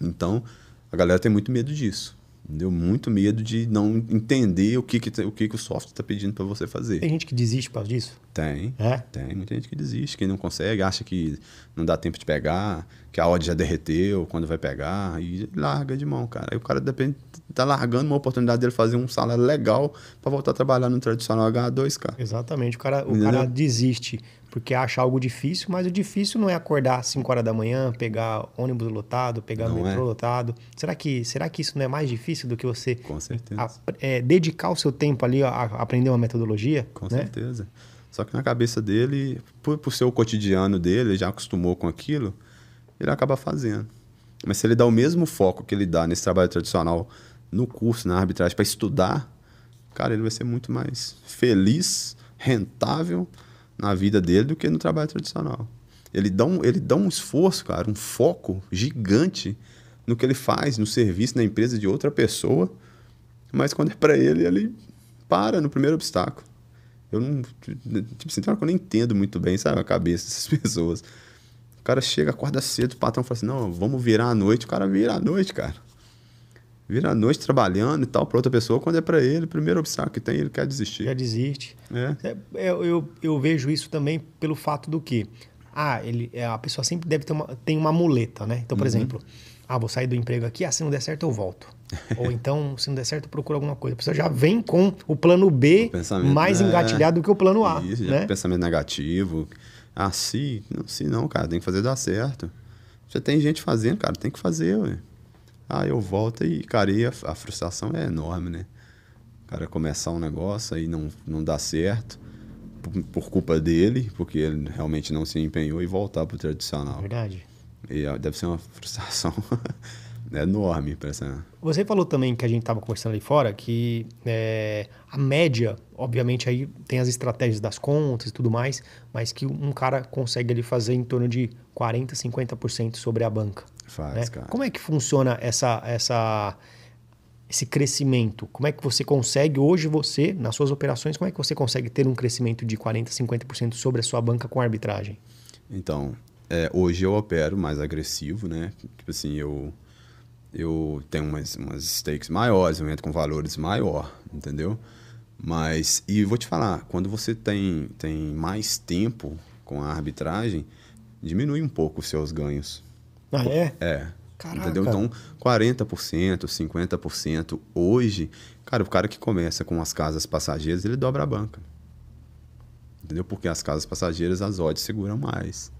Então, a galera tem muito medo disso. Entendeu? Muito medo de não entender o que, que, te- o, que, que o software está pedindo para você fazer. Tem gente que desiste por causa disso? Tem. É? Tem muita gente que desiste, que não consegue, acha que não dá tempo de pegar, que a odd já derreteu quando vai pegar, e larga de mão, cara. Aí o cara depende, tá largando uma oportunidade dele fazer um salário legal para voltar a trabalhar no tradicional H2, cara. Exatamente. O cara, o Entendeu? cara desiste porque acha algo difícil, mas o difícil não é acordar às 5 horas da manhã, pegar ônibus lotado, pegar Não metrô é. lotado. Será que, será que isso não é mais difícil do que você a- é, dedicar o seu tempo ali a, a aprender uma metodologia? Com né? certeza. Só que na cabeça dele, por, por ser o cotidiano dele, ele já acostumou com aquilo, ele acaba fazendo. Mas se ele dá o mesmo foco que ele dá nesse trabalho tradicional no curso, na arbitragem, para estudar, cara, ele vai ser muito mais feliz, rentável na vida dele do que no trabalho tradicional. Ele dá um, ele dá um esforço, cara, um foco gigante no que ele faz, no serviço, na empresa de outra pessoa, mas quando é para ele, ele para no primeiro obstáculo. Eu não. Tipo assim, tem que eu não entendo muito bem, sabe, a cabeça (laughs) dessas pessoas. O cara chega, acorda cedo, o patrão fala assim: não, vamos virar à noite. O cara vira à noite, cara. Vira à noite trabalhando e tal para outra pessoa, quando é para ele, o primeiro obstáculo que tem, ele quer desistir. Já desiste. É. É, Eu, eu, eu vejo isso também pelo fato do que ah, ele, é, a pessoa sempre deve ter uma, tem uma muleta, né? Então, por Uhum. exemplo, ah, vou sair do emprego aqui, ah, se não der certo eu volto. (laughs) Ou então, se não der certo, eu procuro alguma coisa. A pessoa já vem com o plano B O mais é. engatilhado do que o plano A, Isso, né? pensamento negativo. Ah, se, não, se não, cara, tem que fazer dar certo. Já tem gente fazendo, cara, tem que fazer, ué. Ah, eu volto e, cara, e a, a frustração é enorme, né? O cara começar um negócio aí não, não dá certo por, por culpa dele, porque ele realmente não se empenhou e voltar pro tradicional. Verdade. E deve ser uma (laughs) frustração enorme para essa. Você falou também que a gente estava conversando ali fora que é, a média, obviamente aí tem as estratégias das contas e tudo mais, mas que um cara consegue ali fazer em torno de 40, 50% sobre a banca. Faz, né? cara. Como é que funciona essa, essa, esse crescimento? Como é que você consegue, hoje você, nas suas operações, como é que você consegue ter um crescimento de 40, 50% sobre a sua banca com arbitragem? Então, é, hoje eu opero mais agressivo, né? Tipo assim, eu, eu tenho umas, umas stakes maiores, eu entro com valores maior, entendeu? Mas, e vou te falar, quando você tem, tem mais tempo com a arbitragem, diminui um pouco os seus ganhos. Ah, é? É. Caraca. Entendeu? Então, 40%, 50% hoje, cara, o cara que começa com as casas passageiras, ele dobra a banca. Entendeu? Porque as casas passageiras, as odds seguram mais.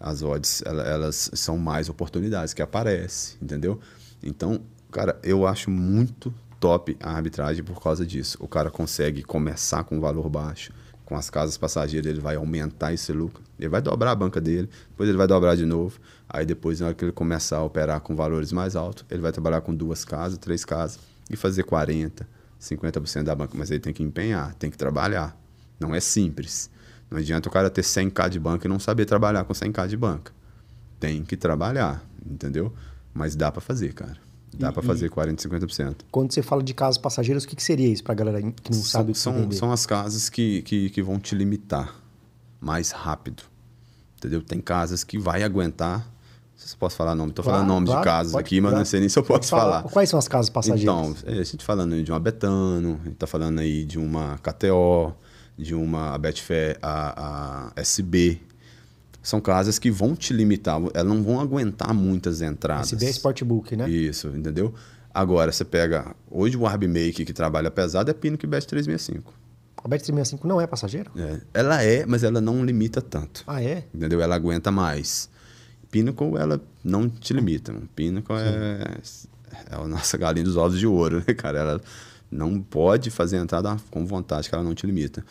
As odds, ela- elas são mais oportunidades que aparecem, entendeu? Então, cara, eu acho muito top a arbitragem por causa disso. O cara consegue começar com um valor baixo, com as casas passageiras ele vai aumentar esse lucro, ele vai dobrar a banca dele, depois ele vai dobrar de novo, aí depois na hora que ele começar a operar com valores mais altos, ele vai trabalhar com duas casas, três casas e fazer 40, 50% da banca, mas ele tem que empenhar, tem que trabalhar. Não é simples. Não adianta o cara ter 100k de banca e não saber trabalhar com 100k de banca. Tem que trabalhar, entendeu? Mas dá para fazer, cara. Dá para fazer 40, 50%. Quando você fala de casas passageiras, o que, que seria isso para galera que não sabe o que são, são as casas que, que, que vão te limitar mais rápido. Entendeu? Tem casas que vai aguentar. Não sei se eu posso falar nome. Estou Claro, falando nome claro, de casas pode- aqui, mas claro. não sei nem se eu posso falar. Quais são as casas passageiras? Então, é, a gente falando de uma Betano, a gente tá falando aí de uma KTO, de uma a Betfair, a, a SB. São casas que vão te limitar, elas não vão aguentar muitas entradas. SB é Sportbook, né? Isso, entendeu? Agora, você pega. Hoje o Arbmake que trabalha pesado é Pino que Bet 365. A Bet365 não é passageira? É, ela é, mas ela não limita tanto. Ah, é? Entendeu? Ela aguenta mais. Pinnacle, ela não te limita. Pinnacle é, é a nossa galinha dos ovos de ouro, né, cara? Ela não pode fazer entrada com vontade, que ela não te limita.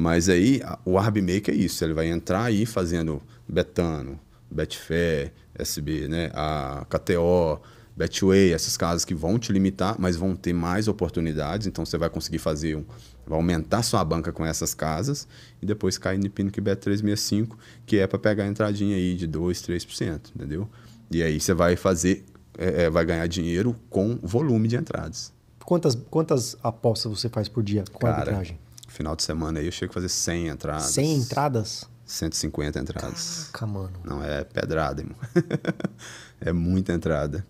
Mas aí, a- o Arbmake é isso. Ele vai entrar aí fazendo Betano, Betfair, SB, né? A KTO, Betway, essas casas que vão te limitar, mas vão ter mais oportunidades. Então, você vai conseguir fazer um... Vai aumentar sua banca com essas casas e depois cair no Pinnacle Bet 365, que é para pegar a entradinha aí de 2, 3%, entendeu? E aí você vai fazer... é, é, vai ganhar dinheiro com volume de entradas. Quantas, quantas apostas você faz por dia com Cara, arbitragem? Final de semana aí eu chego a fazer 100 entradas. 100 entradas? 150 entradas. Caraca, mano. Não, é pedrada, irmão. (laughs) é muita entrada.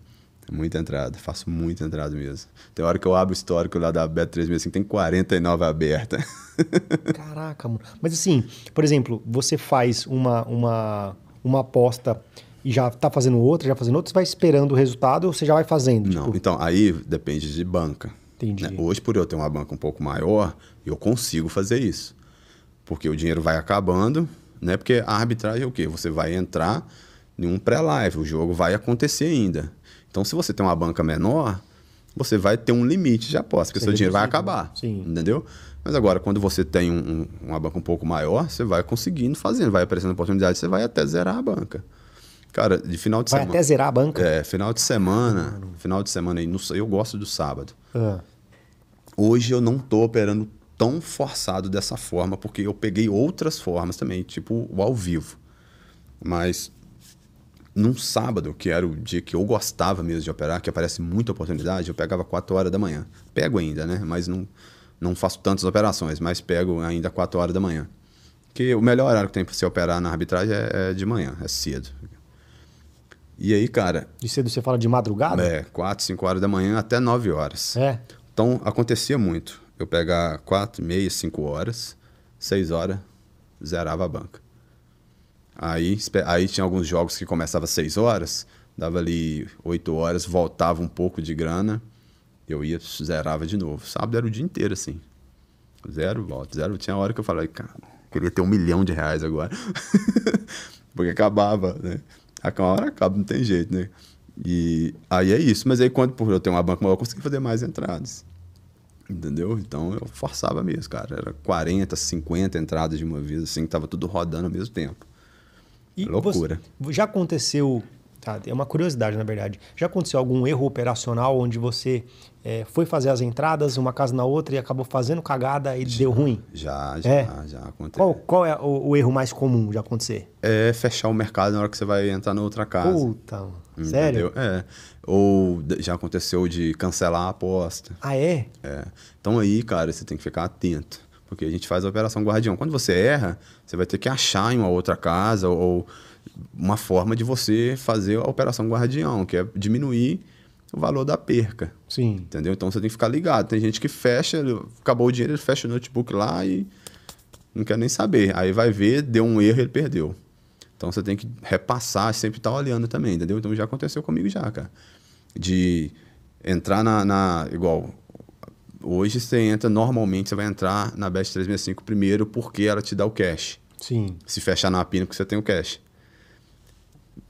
É muita entrada. Faço muita entrada mesmo. Tem hora que eu abro o histórico lá da Bet365, tem 49 aberta. (laughs) Caraca, mano. Mas assim, por exemplo, você faz uma, uma, uma aposta e já tá fazendo outra, já fazendo outra, você vai esperando o resultado ou você já vai fazendo? Não, Tipo, então, aí depende de banca. Entendi. né? Hoje, por eu ter uma banca um pouco maior, eu consigo fazer isso. Porque o dinheiro vai acabando, né? Porque a arbitragem é o quê? Você vai entrar em um pré-live, o jogo vai acontecer ainda. Então, se você tem uma banca menor, você vai ter um limite de aposta, porque Você seu dinheiro vai acabar. Sim. Entendeu? Mas agora, quando você tem um- um- uma banca um pouco maior, você vai conseguindo fazendo, vai aparecendo oportunidade, você vai até zerar a banca. Cara, de final de vai semana. até zerar a banca? É, final de semana. Final de semana aí. eu gosto do sábado. Ah, Hoje eu não tô operando tão forçado dessa forma, porque eu peguei outras formas também, tipo o ao vivo. Mas num sábado, que era o dia que eu gostava mesmo de operar, que aparece muita oportunidade, eu pegava 4 horas da manhã. Pego ainda, né? Mas não, Não faço tantas operações, mas pego ainda 4 horas da manhã. Que o melhor horário que tem para você operar na arbitragem é, é, de manhã, é cedo. E aí, cara. De cedo você fala de madrugada? É, 4, 5 horas da manhã até 9 horas. É. Então acontecia muito. Eu pegar 4, meia, 5 horas, 6 horas, zerava a banca. Aí, aí tinha alguns jogos que começava às 6 horas, dava ali 8 horas, voltava um pouco de grana, eu ia, zerava de novo. Sábado era o dia inteiro assim. Zero, volta, zero. Tinha hora que eu falei, cara, queria ter um milhão de reais agora. (laughs) Porque acabava, né? A hora acaba, não tem jeito, né? E aí é isso. Mas aí, quando eu ter uma banca maior, eu consegui fazer mais entradas. Entendeu? Então eu forçava mesmo, cara. Era 40, 50 entradas de uma vez, assim, que tava tudo rodando ao mesmo tempo. E loucura. Você, já aconteceu Tá, é uma curiosidade, na verdade. Já aconteceu algum erro operacional onde você é, foi fazer as entradas, uma casa na outra, e acabou fazendo cagada e já, deu ruim? Já, já, é? já aconteceu. Qual, qual é o, o, erro mais comum de acontecer? É fechar o mercado na hora que você vai entrar na outra casa. Puta, Entendeu? sério? É. Ou já aconteceu de cancelar a aposta. Ah, é? É. Então aí, cara, você tem que ficar atento. Porque a gente faz a operação guardião. Quando você erra, você vai ter que achar em uma outra casa ou uma forma de você fazer a operação guardião, que é diminuir o valor da perca. Sim. Entendeu? Então você tem que ficar ligado. Tem gente que fecha, acabou o dinheiro, ele fecha o notebook lá e não quer nem saber. Aí vai ver, deu um erro e ele perdeu. Então você tem que repassar, sempre estar tá olhando também, entendeu? Então já aconteceu comigo já, cara. De entrar na, na igual hoje você entra normalmente você vai entrar na Best 365 primeiro porque ela te dá o cash. Sim. Se fechar na pina porque você tem o cash.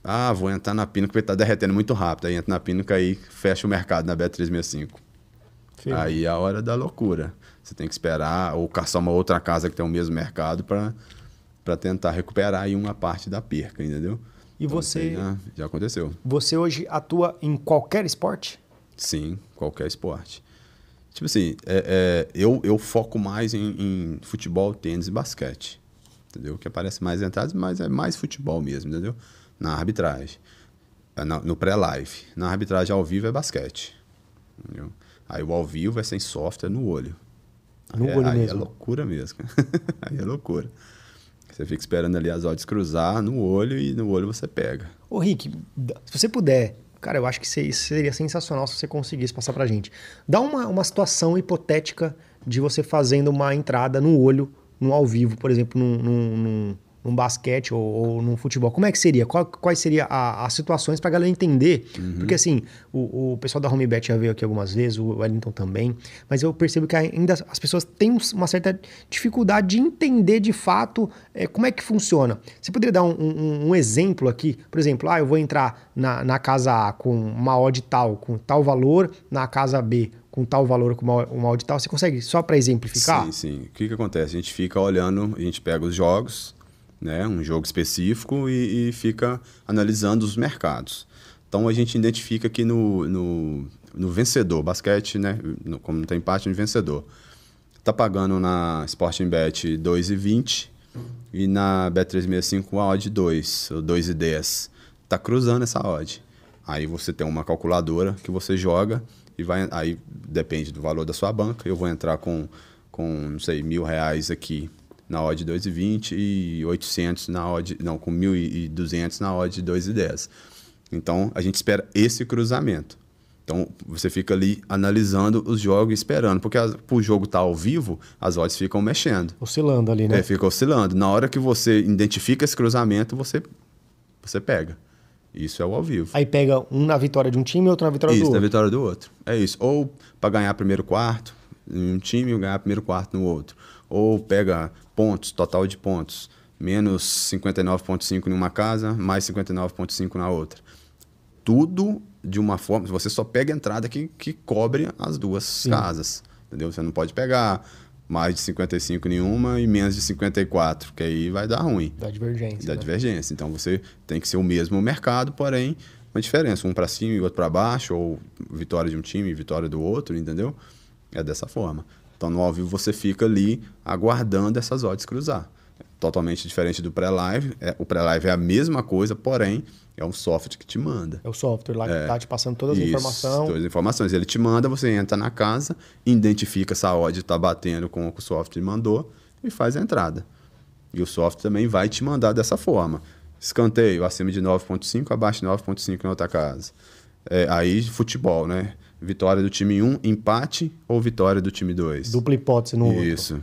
Ah, vou entrar na Pínuca porque está derretendo muito rápido. Aí entra na Pínuca e fecha o mercado na Bet365. Sim. Aí é a hora da loucura. Você tem que esperar ou caçar uma outra casa que tem o mesmo mercado para tentar recuperar aí uma parte da perca, entendeu? E então, você. Já, já aconteceu. Você hoje atua em qualquer esporte? Sim, qualquer esporte. Tipo assim, é, é, eu, eu foco mais em, em, futebol, tênis e basquete. Entendeu? Que aparece mais entradas, mas é mais futebol mesmo, entendeu? na arbitragem. É, no pré-live. Na arbitragem ao vivo é basquete. Entendeu? Aí o ao vivo é sem software no olho. No aí, olho aí é mesmo. é loucura mesmo. (laughs) aí é loucura. Você fica esperando ali as odds cruzar no olho e no olho você pega. Ô Rick, se você puder, cara, eu acho que seria sensacional se você conseguisse passar pra gente. Dá uma, uma situação hipotética de você fazendo uma entrada no olho, no ao vivo, por exemplo, num, num num basquete ou, ou num futebol? Como é que seria? Qual, quais seriam as situações para a galera entender? Uhum. Porque assim, o, o pessoal da Homebet já veio aqui algumas vezes, o Wellington também, mas eu percebo que ainda as pessoas têm uma certa dificuldade de entender de fato é, como é que funciona. Você poderia dar um, um, um, exemplo aqui? Por exemplo, ah, eu vou entrar na, na casa A com uma odd tal, com tal valor, na casa B com tal valor, com uma, uma odd tal. Você consegue só para exemplificar? Sim, sim. O que, que acontece? A gente fica olhando, a gente pega os jogos, né, um jogo específico e, e, fica analisando os mercados. Então a gente identifica que no, no, no vencedor, basquete, né, no, como não tem empate no vencedor, está pagando na Sporting Bet 2,20 e na Bet365 a odd 2, ou 2,10. Está cruzando essa odd. Aí você tem uma calculadora que você joga e vai. Aí depende do valor da sua banca. Eu vou entrar com, com não sei, mil reais aqui na odd 2,20 e 800 na odd, não, com 1.200 na odd 2,10. Então, a gente espera esse cruzamento. Então, você fica ali analisando os jogos e esperando, porque o jogo estar tá ao vivo, as odds ficam mexendo. Oscilando ali, né? É, fica oscilando. Na hora que você identifica esse cruzamento, você, você pega. Isso é o ao vivo. Aí pega um na vitória de um time e outro na vitória isso, do outro. Isso, na vitória do outro. É isso. Ou para ganhar primeiro quarto em um time e ganhar primeiro quarto no outro. Ou pega pontos, total de pontos. Menos 59,5 em uma casa, mais 59,5 na outra. Tudo de uma forma. Você só pega a entrada que, que cobre as duas Sim. casas. Entendeu? Você não pode pegar mais de 55 nenhuma e menos de 54, que aí vai dar ruim. Dá divergência. Dá né? divergência. Então você tem que ser o mesmo mercado, porém, uma diferença. Um para cima e outro para baixo, ou vitória de um time e vitória do outro, entendeu? É dessa forma. Então, no ao vivo, você fica ali aguardando essas odds cruzar. totalmente diferente do pré-live. É, o pré-live é a mesma coisa, porém, é um software que te manda. É o software lá que está te passando todas as informações. Todas as informações. Ele te manda, você entra na casa, identifica se a odd está batendo com o que o software mandou e faz a entrada. E o software também vai te mandar dessa forma. Escanteio acima de 9.5, abaixo de 9.5 na outra casa. É, aí, futebol, né? Vitória do time 1, empate ou vitória do time 2? Dupla hipótese no outro. Isso.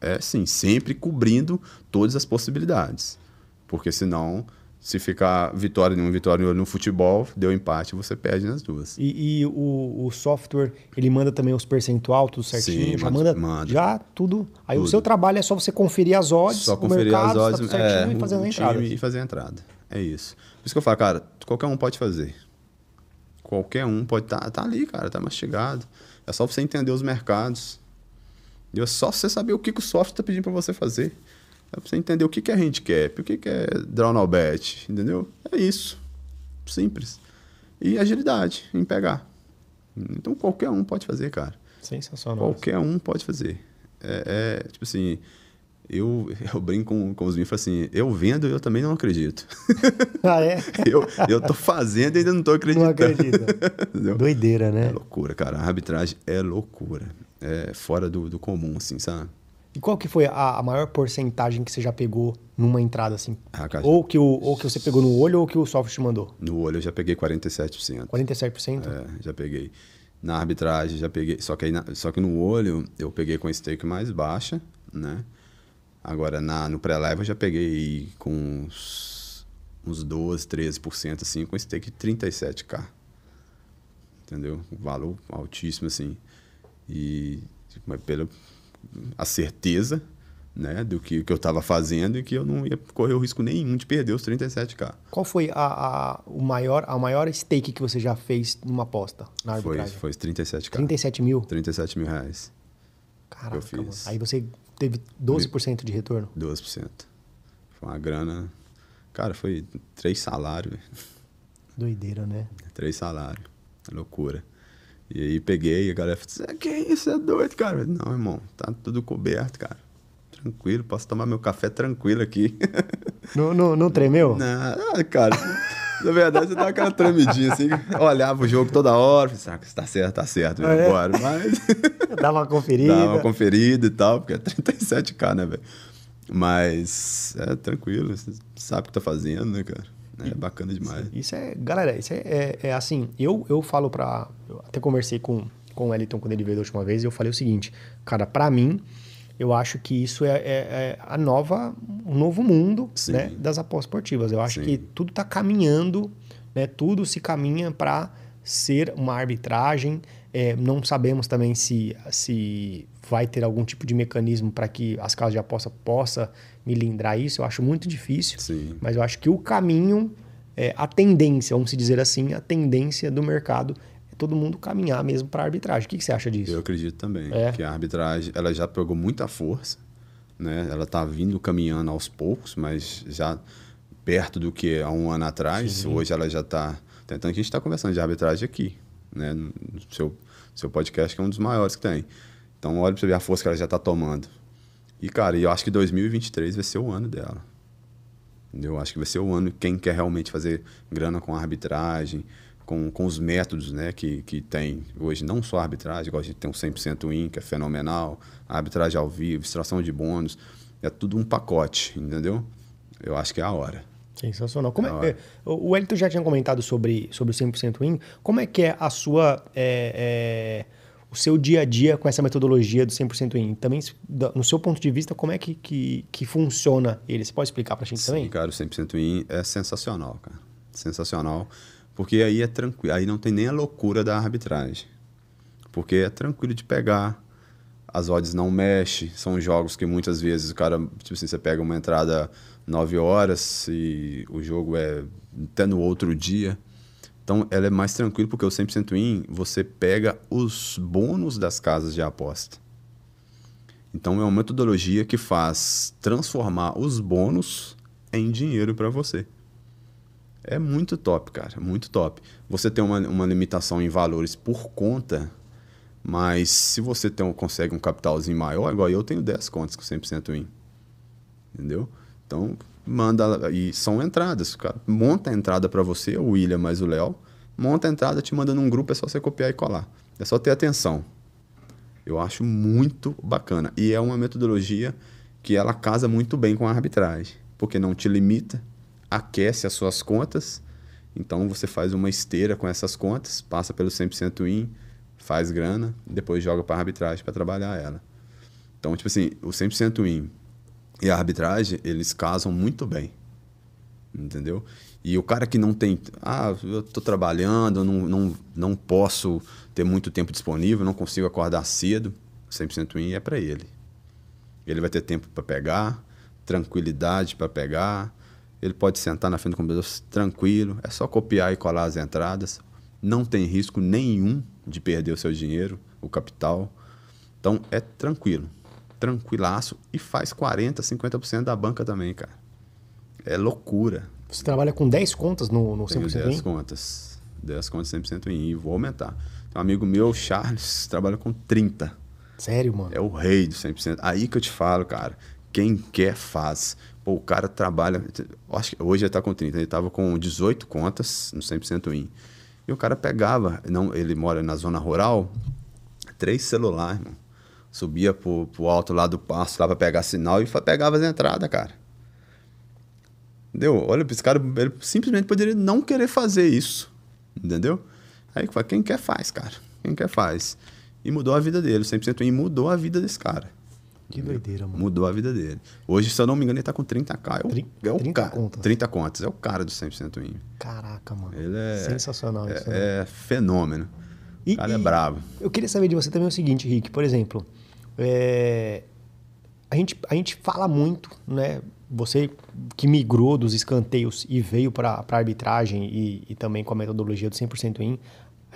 É sim, sempre cobrindo todas as possibilidades. Porque senão, se ficar vitória em um, vitória em outro no futebol, deu empate, você perde nas duas. E, e o, o software, ele manda também os percentual, tudo certinho? Sim, já manda- manda, já tudo. Aí o Tudo. seu trabalho é só você conferir as odds, Só o conferir mercado, as tá odds certinho é, e fazer o a entrada. e fazer a entrada. É isso. Por isso que eu falo, cara, qualquer um pode fazer. Qualquer um pode estar tá, tá ali, cara, tá mastigado. É só você entender os mercados. E é só você saber o que, que o software está pedindo para você fazer. É pra você entender o que, que é handicap, o que, que é draw no bet, entendeu? É isso. Simples. E agilidade em pegar. Então qualquer um pode fazer, cara. Sensacional. Qualquer um pode fazer. É, é, tipo assim, eu, (laughs) eu brinco com, com os meus e assim, eu vendo eu também não acredito. (laughs) Ah, é? (laughs) eu, eu tô fazendo e ainda não tô acreditando. Não. Entendeu? Doideira, É né? loucura, cara. A arbitragem é loucura. É fora do, do comum, assim, sabe? E qual que foi a, a maior porcentagem que você já pegou numa entrada assim? Ah, cara, Ou que, o, ou que você pegou no olho ou que o software te mandou? No olho eu já peguei 47%. 47%? É, já peguei. Na arbitragem já peguei. Só que, aí na- só que no olho eu peguei com stake mais baixa, né? Agora na, no pré-live eu já peguei com uns, uns 12, 13% assim, com stake de 37k. Entendeu? Valor altíssimo assim. E mas pela a certeza, né, do que, que eu estava fazendo e que eu não ia correr o risco nenhum de perder os 37k. Qual foi a, a, o maior, a maior stake que você já fez numa aposta na Foi, arbitragem? foi os 37k. 37 mil? 37 mil reais. Caraca, eu fiz. mano. Aí você teve 12% de retorno. 12%. Foi uma grana. Cara, foi três salários. Doideira, né? Três salários. Loucura. E aí peguei e a galera falou assim, que isso, é doido, cara. Falei, Não, irmão, tá tudo coberto, cara. Tranquilo, posso tomar meu café tranquilo aqui. Não, não, não tremeu? (laughs) Não, cara, na verdade você dava aquela tremidinha assim, olhava o jogo toda hora, falei, "Saca, tá certo, tá certo, Ah, é? bora. Mas (laughs) Dava uma conferida. dá uma conferida e tal, porque é 37k, né, velho? Mas é tranquilo, você sabe o que tá fazendo, né, cara? É bacana demais. Isso é, galera, isso é, é, é assim, eu, eu falo pra. Eu até conversei com, com o Wellington quando ele veio da última vez e eu falei o seguinte, cara, pra mim, eu acho que isso é, é- é a nova, o novo mundo né, das apostas esportivas. Eu acho Sim. que tudo tá caminhando, né, tudo se caminha para ser uma arbitragem. É, não sabemos também se, se vai ter algum tipo de mecanismo para que as casas de aposta possa milindrar isso. Eu acho muito difícil. Sim. Mas eu acho que o caminho, é, a tendência, vamos dizer assim, a tendência do mercado todo mundo caminhar mesmo para arbitragem. O que, que você acha disso? Eu acredito também É. que a arbitragem ela já pegou muita força, né? Ela tá vindo caminhando aos poucos, mas já perto do que há um ano atrás. Hoje ela já está tentando. que A gente está conversando de arbitragem aqui, né? No seu seu podcast que é um dos maiores que tem. Então olha para você ver a força que ela já está tomando. E cara, eu acho que 2023 vai ser o ano dela. Eu acho que vai ser o ano quem quer realmente fazer grana com a arbitragem, com, com os métodos né, que, que tem hoje, não só a arbitragem, igual a gente tem um 100% win, que é fenomenal, a arbitragem ao vivo, extração de bônus, é tudo um pacote, entendeu? Eu acho que é a hora. Sensacional. Como é- hora. é, o Wellington já tinha comentado sobre, sobre o 100% win. Como é que é a sua... é, é, o seu dia a dia com essa metodologia do 100% win? Também, no seu ponto de vista, como é que, que, que funciona ele? Você pode explicar pra gente também? Sim, cara, o 100% win é sensacional, cara. Sensacional. Porque aí é tranquilo, aí não tem nem a loucura da arbitragem. Porque é tranquilo de pegar, as odds não mexem, são jogos que muitas vezes o cara, tipo assim, você pega uma entrada 9 horas e o jogo é até no outro dia. Então ela é mais tranquilo porque o 100% win, você pega os bônus das casas de aposta. Então é uma metodologia que faz transformar os bônus em dinheiro para você. É muito top, cara, muito top. Você tem uma, uma limitação em valores por conta, mas se você tem consegue um capitalzinho maior, igual eu tenho 10 contas com 100% win. Entendeu? Então, manda. E são entradas. Cara, monta a entrada para você, o William mais o Léo. Monta a entrada, te manda num grupo, é só você copiar e colar. É só ter atenção. Eu acho muito bacana. E é uma metodologia que ela casa muito bem com a arbitragem, porque não te limita, aquece as suas contas. Então você faz uma esteira com essas contas, passa pelo 100% IN, faz grana, depois joga para arbitragem para trabalhar ela. Então, tipo assim, o 100% IN e a arbitragem, eles casam muito bem. Entendeu? E o cara que não tem. Ah, eu estou trabalhando, não, não, não posso ter muito tempo disponível, não consigo acordar cedo. 100% IN é para ele. Ele vai ter tempo para pegar, tranquilidade para pegar. Ele pode sentar na frente do computador tranquilo. É só copiar e colar as entradas. Não tem risco nenhum de perder o seu dinheiro, o capital. Então é tranquilo tranquilaço e faz 40%, 50% da banca também, cara. É loucura. Você trabalha com 10 contas no, no 100% Tenho 10 contas. 10 contas 100% em I, vou aumentar. Tem um amigo meu, Charles, trabalha com 30. Sério, mano? É o rei do 100%. Aí que eu te falo, cara, quem quer faz. Pô, o cara trabalha, acho que hoje ele tá com 30, ele tava com 18 contas no 100% IN. E o cara pegava, não, ele mora na zona rural, três celulares, mano subia pro, pro alto lá do passo lá para pegar sinal e pegava as entradas, cara. Entendeu? Olha, esse cara ele simplesmente poderia não querer fazer isso. Entendeu? Aí quem quer faz, cara. Quem quer faz. E mudou a vida dele. 100% e mudou a vida desse cara. Que doideira, mano. Mudou a vida dele. Hoje, se eu não me engano, ele tá com 30k. É o, é o 30 cara, contas. 30 contas. É o cara do 100% IN. Caraca, mano. Ele é... Sensacional é, isso. Né? É fenômeno. E, o cara é bravo. Eu queria saber de você também o seguinte, Rick. Por exemplo, é, a, gente, a gente fala muito, né? Você que migrou dos escanteios e veio para a arbitragem e, e, também com a metodologia do 100% IN,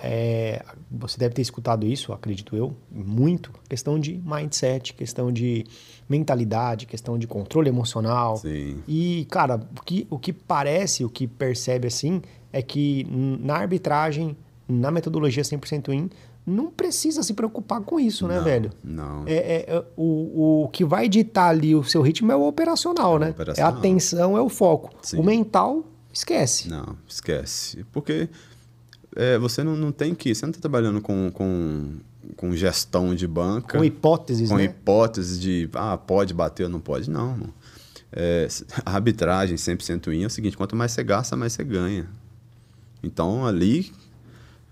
é, você deve ter escutado isso, acredito eu, muito. Questão de mindset, questão de mentalidade, questão de controle emocional. Sim. E, cara, o que, o que parece, o que percebe assim, é que na arbitragem, na metodologia 100% IN, não precisa se preocupar com isso, né, não, velho? Não. É, é, é, o, o que vai ditar ali o seu ritmo é o operacional, é né? Operacional. É a atenção, é o foco. Sim. O mental, esquece. Não, esquece. Porque é, você não, não tem que. Você não está trabalhando com, com, com gestão de banca. Com hipóteses, com né? hipóteses de, ah, pode bater ou não pode. Não. É, a arbitragem 100% in é o seguinte: quanto mais você gasta, mais você ganha. Então, ali,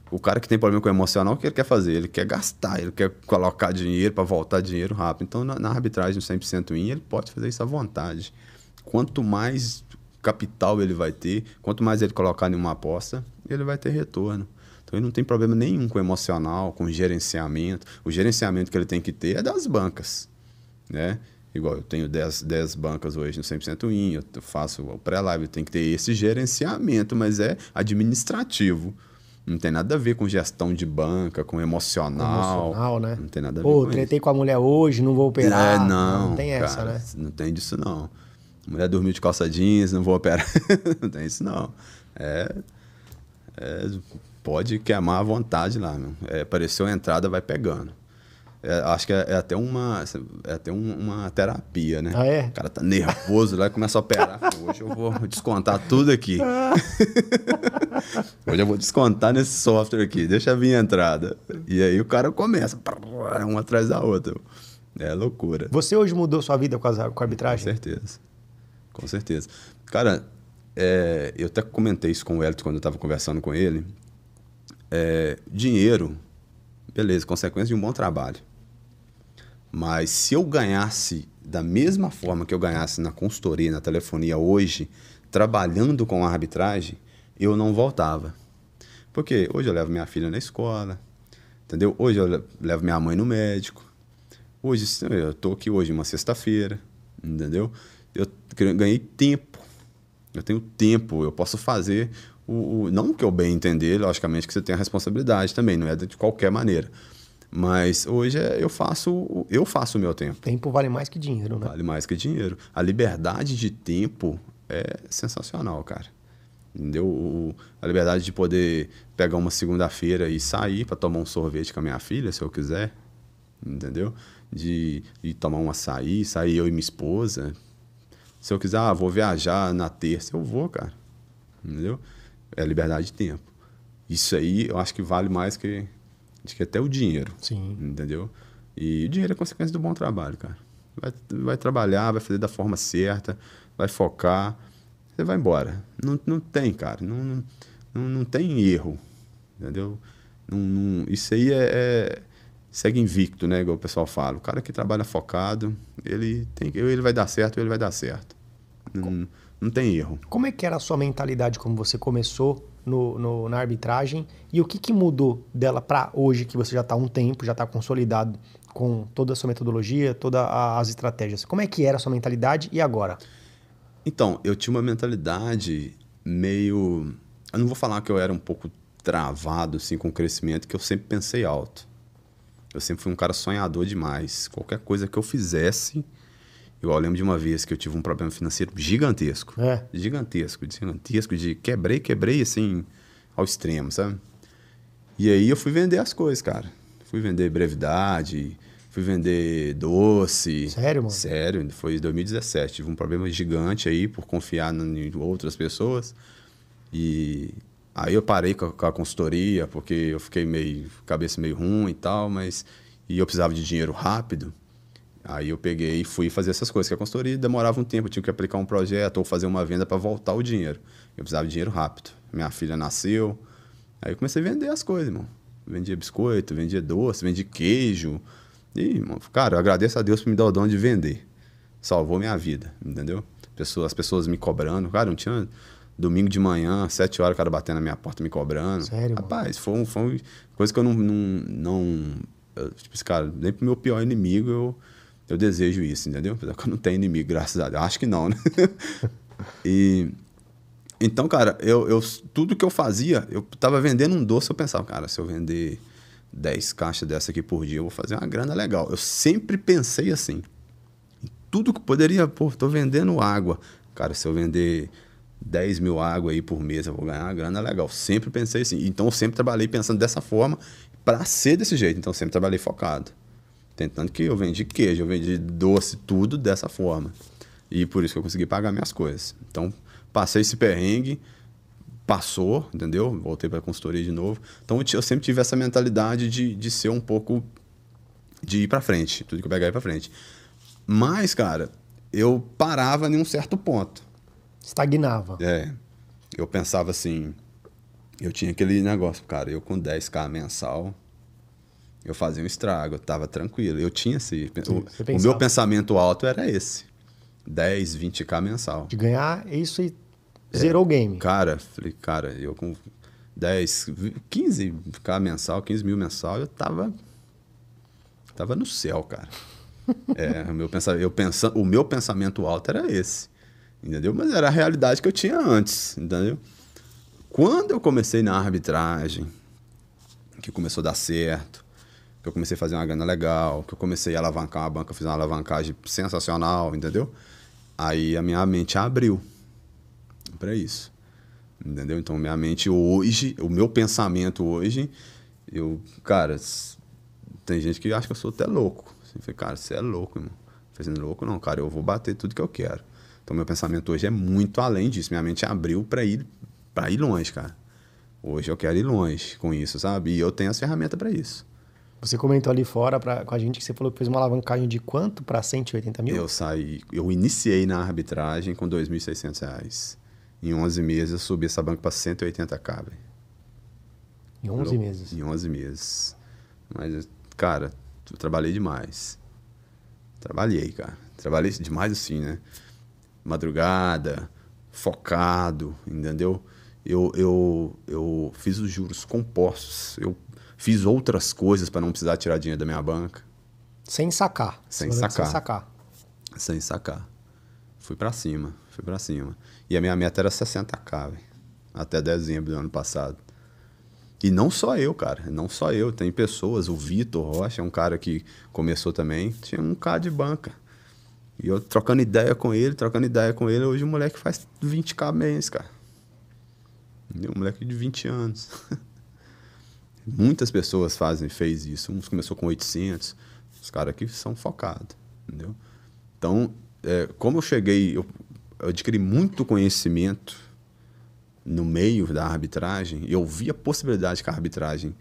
o cara que tem problema com o emocional, o que ele quer fazer? Ele quer gastar, ele quer colocar dinheiro para voltar dinheiro rápido. Então, na, na arbitragem 100% IN, ele pode fazer isso à vontade. Quanto mais capital ele vai ter, quanto mais ele colocar em uma aposta, ele vai ter retorno. Então, ele não tem problema nenhum com emocional, com gerenciamento. O gerenciamento que ele tem que ter é das bancas, né? Igual eu tenho 10, 10 bancas hoje no 100% IN, eu faço o pré-live, tem que ter esse gerenciamento, mas é administrativo. Não tem nada a ver com gestão de banca, com emocional. Emocional, né? Não tem nada a ver Pô, com tretei com a mulher hoje, não vou operar. É, não. Não tem cara, essa, né? Não tem disso, não. Mulher dormiu de calça jeans, não vou operar. (laughs) não tem isso, não. É, é, pode queimar à vontade lá, meu. É, apareceu a entrada, vai pegando. É, acho que é, é, até uma é até um, uma terapia, né? Ah, é? O cara tá nervoso lá e começa a operar. Hoje eu vou descontar tudo aqui. (laughs) Hoje eu vou descontar nesse software aqui. Deixa vir a entrada. E aí o cara começa, um atrás da outra. É loucura. Você hoje mudou sua vida com a, com a arbitragem? Com certeza. Com certeza. Cara, é, eu até comentei isso com o Elton quando eu estava conversando com ele. É, dinheiro, beleza, consequência de um bom trabalho. Mas se eu ganhasse da mesma forma que eu ganhasse na consultoria, na telefonia hoje, trabalhando com arbitragem, eu não voltava. Porque hoje eu levo minha filha na escola, entendeu? Hoje eu levo minha mãe no médico. Hoje eu estou aqui hoje uma sexta-feira, entendeu? Eu ganhei tempo. Eu tenho tempo, eu posso fazer o, o não que eu bem entender, logicamente que você tem a responsabilidade também, não é de qualquer maneira. Mas hoje é, eu faço eu faço o meu tempo. Tempo vale mais que dinheiro, né? Vale mais que dinheiro. A liberdade de tempo é sensacional, cara. Entendeu? O, a liberdade de poder pegar uma segunda-feira e sair para tomar um sorvete com a minha filha, se eu quiser. Entendeu? De, de tomar um açaí, sair eu e minha esposa. Se eu quiser, ah, vou viajar na terça, eu vou, cara. Entendeu? É liberdade de tempo. Isso aí eu acho que vale mais que, que até o dinheiro. Sim. Entendeu? E o dinheiro é consequência do bom trabalho, cara. Vai, vai trabalhar, vai fazer da forma certa, vai focar, você vai embora. Não, não tem, cara. Não, não, não tem erro. Entendeu? Não, não, isso aí é, é, segue invicto, né? Igual o pessoal fala. O cara que trabalha focado, ele, tem, ele vai dar certo, ele vai dar certo. Não, não tem erro. Como é que era a sua mentalidade como você começou no, no na arbitragem e o que, que mudou dela para hoje que você já está um tempo, já está consolidado com toda a sua metodologia, todas as estratégias? Como é que era a sua mentalidade e agora? Então, eu tinha uma mentalidade meio. Eu não vou falar que eu era um pouco travado assim, com o crescimento, que eu sempre pensei alto. Eu sempre fui um cara sonhador demais. Qualquer coisa que eu fizesse. Eu lembro de uma vez que eu tive um problema financeiro gigantesco. É. Gigantesco, gigantesco, de quebrei, quebrei assim, ao extremo, sabe? E aí eu fui vender as coisas, cara. Fui vender brevidade, fui vender doce. Sério, mano? Sério, foi em 2017. Tive um problema gigante aí por confiar em outras pessoas. E aí eu parei com a, com a consultoria, porque eu fiquei meio, cabeça meio ruim e tal, mas. E eu precisava de dinheiro rápido. Aí eu peguei e fui fazer essas coisas, que a consultoria demorava um tempo, eu tinha que aplicar um projeto ou fazer uma venda para voltar o dinheiro. Eu precisava de dinheiro rápido. Minha filha nasceu. Aí eu comecei a vender as coisas, irmão. Vendia biscoito, vendia doce, vendia queijo. E, cara, eu agradeço a Deus por me dar o dom de vender. Salvou minha vida, entendeu? Pessoas, as pessoas me cobrando. Cara, não tinha domingo de manhã, sete horas, o cara batendo na minha porta me cobrando. Sério? Rapaz, foi, um, foi uma coisa que eu não. não, não eu, tipo, esse cara, nem pro meu pior inimigo eu, eu desejo isso, entendeu? Apesar que eu não tenho inimigo, graças a Deus. Acho que não, né? (laughs) e. Então, cara, eu, eu, tudo que eu fazia, eu tava vendendo um doce, eu pensava, cara, se eu vender 10 caixas dessa aqui por dia, eu vou fazer uma grana legal. Eu sempre pensei assim. Tudo que poderia, pô, tô vendendo água. Cara, se eu vender 10 mil água aí por mês, eu vou ganhar uma grana legal. Sempre pensei assim. Então, eu sempre trabalhei pensando dessa forma para ser desse jeito. Então, eu sempre trabalhei focado. Tentando que eu vendi queijo, eu vendi doce, tudo dessa forma. E por isso que eu consegui pagar minhas coisas. Então, Passei esse perrengue, passou, entendeu? Voltei para a consultoria de novo. Então eu sempre tive essa mentalidade de, de ser um pouco. de ir para frente, tudo que eu pegar ir para frente. Mas, cara, eu parava em um certo ponto. Estagnava. É. Eu pensava assim. Eu tinha aquele negócio, cara, eu com 10k mensal, eu fazia um estrago, eu tava tranquilo. Eu tinha esse. o, o meu pensamento alto era esse. 10, 20k mensal. De ganhar isso e zerou o game. Cara, falei, cara, eu com 10, 15k mensal, 15 mil mensal, eu tava. Tava no céu, cara. (laughs) é, o meu, pensamento, eu pensa, o meu pensamento alto era esse. Entendeu? Mas era a realidade que eu tinha antes, entendeu? Quando eu comecei na arbitragem, que começou a dar certo, que eu comecei a fazer uma grana legal, que eu comecei a alavancar uma banca, fiz uma alavancagem sensacional, entendeu? Aí a minha mente abriu para isso. Entendeu? Então, minha mente hoje, o meu pensamento hoje, eu, cara, tem gente que acha que eu sou até louco. Assim, cara, você é louco, irmão. Fazendo assim, louco, não, cara, eu vou bater tudo que eu quero. Então, meu pensamento hoje é muito além disso. Minha mente abriu para ir, para ir longe, cara. Hoje eu quero ir longe com isso, sabe? E eu tenho as ferramentas para isso. Você comentou ali fora pra, com a gente que você falou que fez uma alavancagem de quanto para 180 mil? Eu saí, eu iniciei na arbitragem com R$ 2.600. Em 11 meses eu subi essa banca para 180k. Véio. Em 11 meses? Em 11 meses. Mas, cara, eu trabalhei demais. Trabalhei, cara. Trabalhei demais assim, né? Madrugada, focado, entendeu? Eu, eu, eu fiz os juros compostos. Eu Fiz outras coisas para não precisar tirar dinheiro da minha banca. Sem sacar. Sem sacar. Sem sacar. Sem sacar. Fui para cima, fui para cima. E a minha meta era 60k, véio, até dezembro do ano passado. E não só eu, cara, não só eu, tem pessoas, o Vitor Rocha é um cara que começou também, tinha um K de banca. E eu trocando ideia com ele, trocando ideia com ele, hoje o moleque faz 20k mês, cara. Um moleque de 20 anos. (laughs) Muitas pessoas fazem, fez isso. Uns começou com 800. Os caras aqui são focados, entendeu? Então, é, como eu cheguei, eu eu adquiri muito conhecimento no meio da arbitragem, eu vi a possibilidade que a arbitragem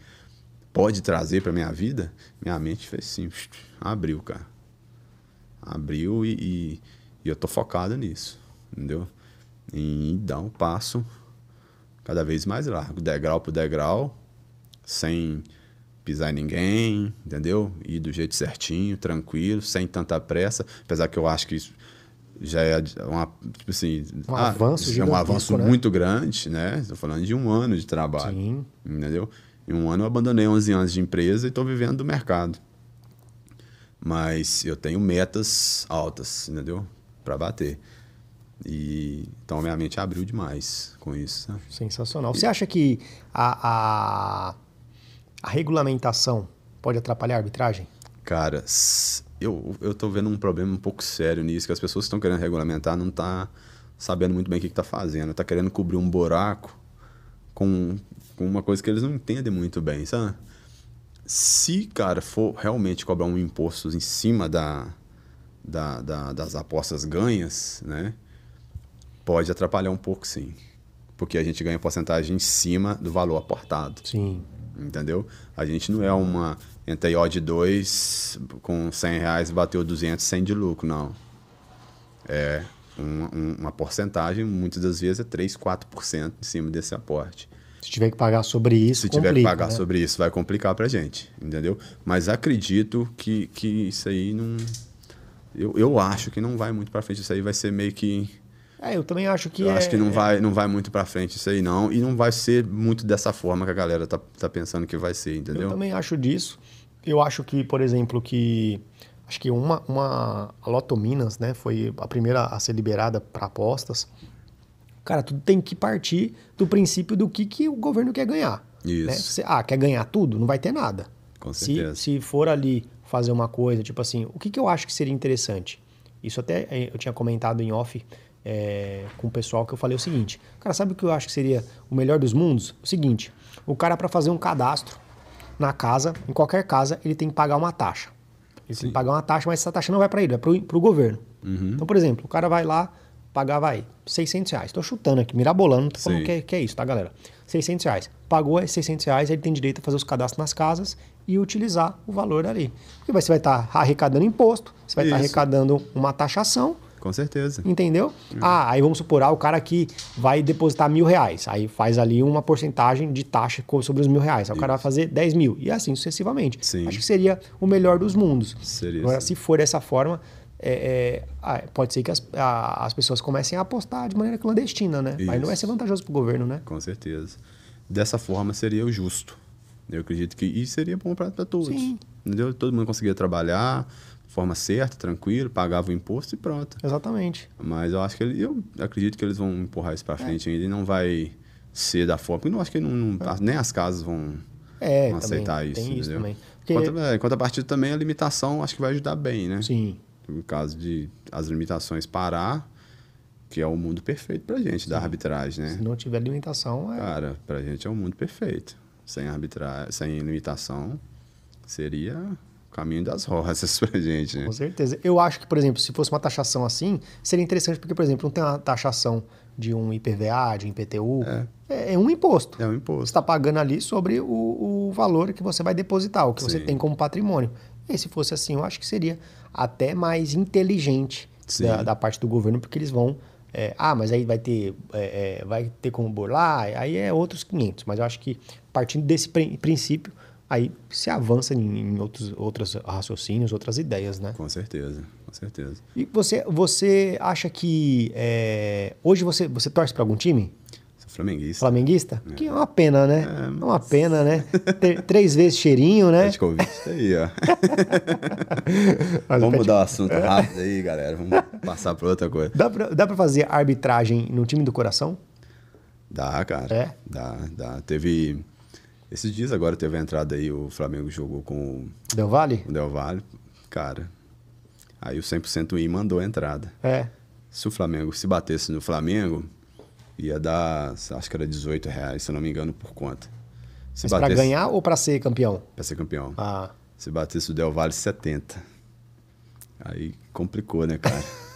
pode trazer para minha vida, minha mente fez assim, abriu, cara. Abriu e, e, e eu tô focado nisso, entendeu? Em dar um passo cada vez mais largo, degrau por degrau, sem pisar em ninguém, entendeu? Ir do jeito certinho, tranquilo, sem tanta pressa, apesar que eu acho que isso já é uma, tipo assim, um ah, avanço é um avanço né? muito grande, né? Estou falando de um ano de trabalho, Sim. entendeu? Em um ano eu abandonei 11 anos de empresa e estou vivendo do mercado. Mas eu tenho metas altas, entendeu? Para bater. E então minha mente abriu demais com isso. Sensacional. Você acha que a, a, a regulamentação pode atrapalhar a arbitragem? Cara, eu, eu tô vendo um problema um pouco sério nisso, que as pessoas que estão querendo regulamentar não tá sabendo muito bem o que, está fazendo. Tá querendo cobrir um buraco com, com uma coisa que eles não entendem muito bem, sabe? Se, cara, for realmente cobrar um imposto em cima da, da, da, das apostas ganhas, né? Pode atrapalhar um pouco, sim. Porque a gente ganha porcentagem em cima do valor aportado. Sim. Entendeu? A gente não é uma Entrei odd 2 com 100 reais bateu 200, 100 de lucro, não. É uma, uma porcentagem, muitas das vezes é 3, 4% em cima desse aporte. Se tiver que pagar sobre isso, Se complica, tiver que pagar né? sobre isso, vai complicar para gente, entendeu? Mas acredito que, que isso aí não... Eu, eu acho que não vai muito para frente. Isso aí vai ser meio que é, eu também acho que. Eu é... acho que não vai, não vai muito para frente isso aí, não. E não vai ser muito dessa forma que a galera tá, tá pensando que vai ser, entendeu? Eu também acho disso. Eu acho que, por exemplo, que. Acho que uma, uma a Loto Minas, né, foi a primeira a ser liberada para apostas. Cara, tudo tem que partir do princípio do que, que o governo quer ganhar. Isso. Né? Você, ah, quer ganhar tudo? Não vai ter nada. Com certeza. Se, se for ali fazer uma coisa, tipo assim, o que, que eu acho que seria interessante? Isso até eh, eu tinha comentado em off é, com o pessoal que eu falei o seguinte: Cara, sabe o que eu acho que seria o melhor dos mundos? O seguinte: o cara, para fazer um cadastro na casa, em qualquer casa, ele tem que pagar uma taxa. Ele Sim. tem que pagar uma taxa, mas essa taxa não vai para ele, vai para o governo. Uhum. Então, por exemplo, o cara vai lá, pagar, vai, 600 reais. Estou chutando aqui, mirabolando, não tô falando que é, que é, isso, tá, galera? 600 reais. Pagou 600 reais, ele tem direito a fazer os cadastros nas casas e utilizar o valor ali. Porque você vai estar tá arrecadando imposto, você vai estar tá arrecadando uma taxação com certeza. Entendeu? Uhum. Ah, aí vamos supor, ah, o cara que vai depositar mil reais. Aí faz ali uma porcentagem de taxa sobre os mil reais. Aí Isso. o cara vai fazer 10 mil. E assim sucessivamente. Sim. Acho que seria o melhor dos mundos. Seria. Agora, se for dessa forma, é, é, pode ser que as, a, as pessoas comecem a apostar de maneira clandestina, né? Isso. Aí não vai ser vantajoso para o governo, né? Com certeza. Dessa forma seria o justo. Eu acredito que isso seria bom para todos. Sim. Entendeu? Todo mundo conseguia trabalhar forma certa, tranquilo, pagava o imposto e pronto. Exatamente. Mas eu acho que ele, eu acredito que eles vão empurrar isso para é. frente é. ainda e não vai ser da forma. Porque eu acho que não, não é. nem as casas vão, é, vão aceitar isso. Tem isso também. Porque... É, quanto a partir também, a limitação acho que vai ajudar bem, né? Sim. No caso de as limitações parar, que é o mundo perfeito pra gente, Sim. da arbitragem, né? Se não tiver limitação, é. Cara, pra gente é o um mundo perfeito. Sem arbitragem, sem limitação, seria caminho das rosas (laughs) pra gente, né? Com certeza. Eu acho que, por exemplo, se fosse uma taxação assim, seria interessante porque, por exemplo, não tem uma taxação de um IPVA, de um IPTU. É, é, é um imposto. É um imposto. Você está pagando ali sobre o, o, valor que você vai depositar, o que Sim. você tem como patrimônio. E se fosse assim, eu acho que seria até mais inteligente da, da, parte do governo, porque eles vão. É, ah, mas aí vai ter, é, é vai ter como burlar, aí é outros 500. Mas eu acho que partindo desse princípio, aí se avança em, em outros, outros raciocínios, outras ideias, né? Com certeza, com certeza. E você, você acha que é, hoje você, você torce para algum time? Flamenguista. Flamenguista? É. Que é uma pena, né? É, mas... é uma pena, né? (laughs) três vezes cheirinho, né? Covid aí, ó. (laughs) Vamos mudar o assunto rápido aí, galera. Vamos passar para outra coisa. Dá para dá pra fazer arbitragem no time do coração? Dá, cara. É? Dá, dá. Teve esses dias agora teve a entrada aí, o Flamengo jogou com o Del Valle? O Del Valle, cara. Aí o 100% I mandou a entrada. É. Se o Flamengo se batesse no Flamengo, ia dar, acho que era 18 reais, se eu não me engano, por conta. Se Mas batesse... pra ganhar ou pra ser campeão? Pra ser campeão. Ah. Se batesse o Del Valle, 70. Aí complicou, né, cara? (laughs)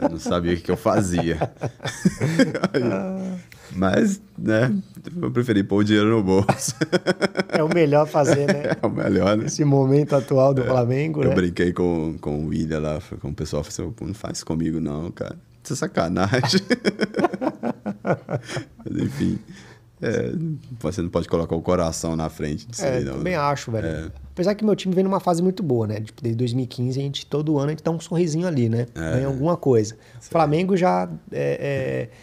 Eu não sabia o que eu fazia. (laughs) Mas, né, eu preferi pôr o dinheiro no bolso. É o melhor fazer, né? (laughs) É o melhor, né? Nesse momento atual do Flamengo, Eu né? brinquei com, com o William lá, com o pessoal, falei assim, "Pô, não faz comigo não, cara. Isso é sacanagem. (laughs) Mas enfim, é, você não pode colocar o coração na frente disso É, aí, não. também né? acho, velho. É. Apesar que meu time vem numa fase muito boa, né? Tipo, desde 2015, a gente, todo ano, a gente dá um sorrisinho ali, né? É. Ganha alguma coisa. O Flamengo já é, é,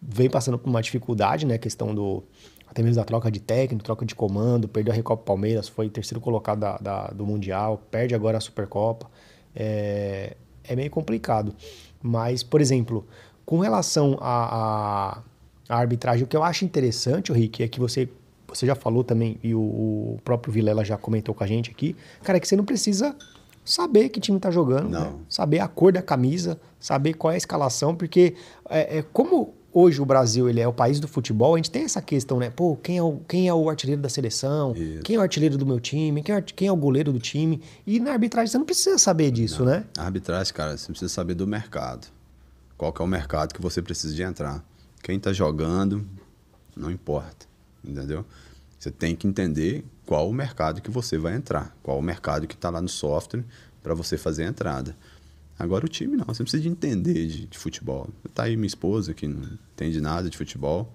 vem passando por uma dificuldade, né? A questão do. Até mesmo da troca de técnico, troca de comando, perdeu a Recopa Palmeiras, foi terceiro colocado da, da- do Mundial, perde agora a Supercopa. É, é meio complicado. Mas, por exemplo, com relação à arbitragem, o que eu acho interessante, o Rick, é que você, você já falou também, e o, o próprio Vilela já comentou com a gente aqui, cara, é que você não precisa saber que time tá jogando, Não. né? saber a cor da camisa, saber qual é a escalação, porque é, é, como hoje o Brasil ele é o país do futebol, a gente tem essa questão, né? Pô, quem é o, quem é o artilheiro da seleção? Isso. Quem é o artilheiro do meu time? Quem é, quem é o goleiro do time? E na arbitragem você não precisa saber disso, né? A arbitragem, cara, você precisa saber do mercado. Qual é o mercado que você precisa de entrar. Quem tá jogando, não importa, entendeu? Você tem que entender qual o mercado que você vai entrar, qual o mercado que está lá no software para você fazer a entrada. Agora o time não, você precisa de entender de, de futebol. Tá aí minha esposa que não entende nada de futebol,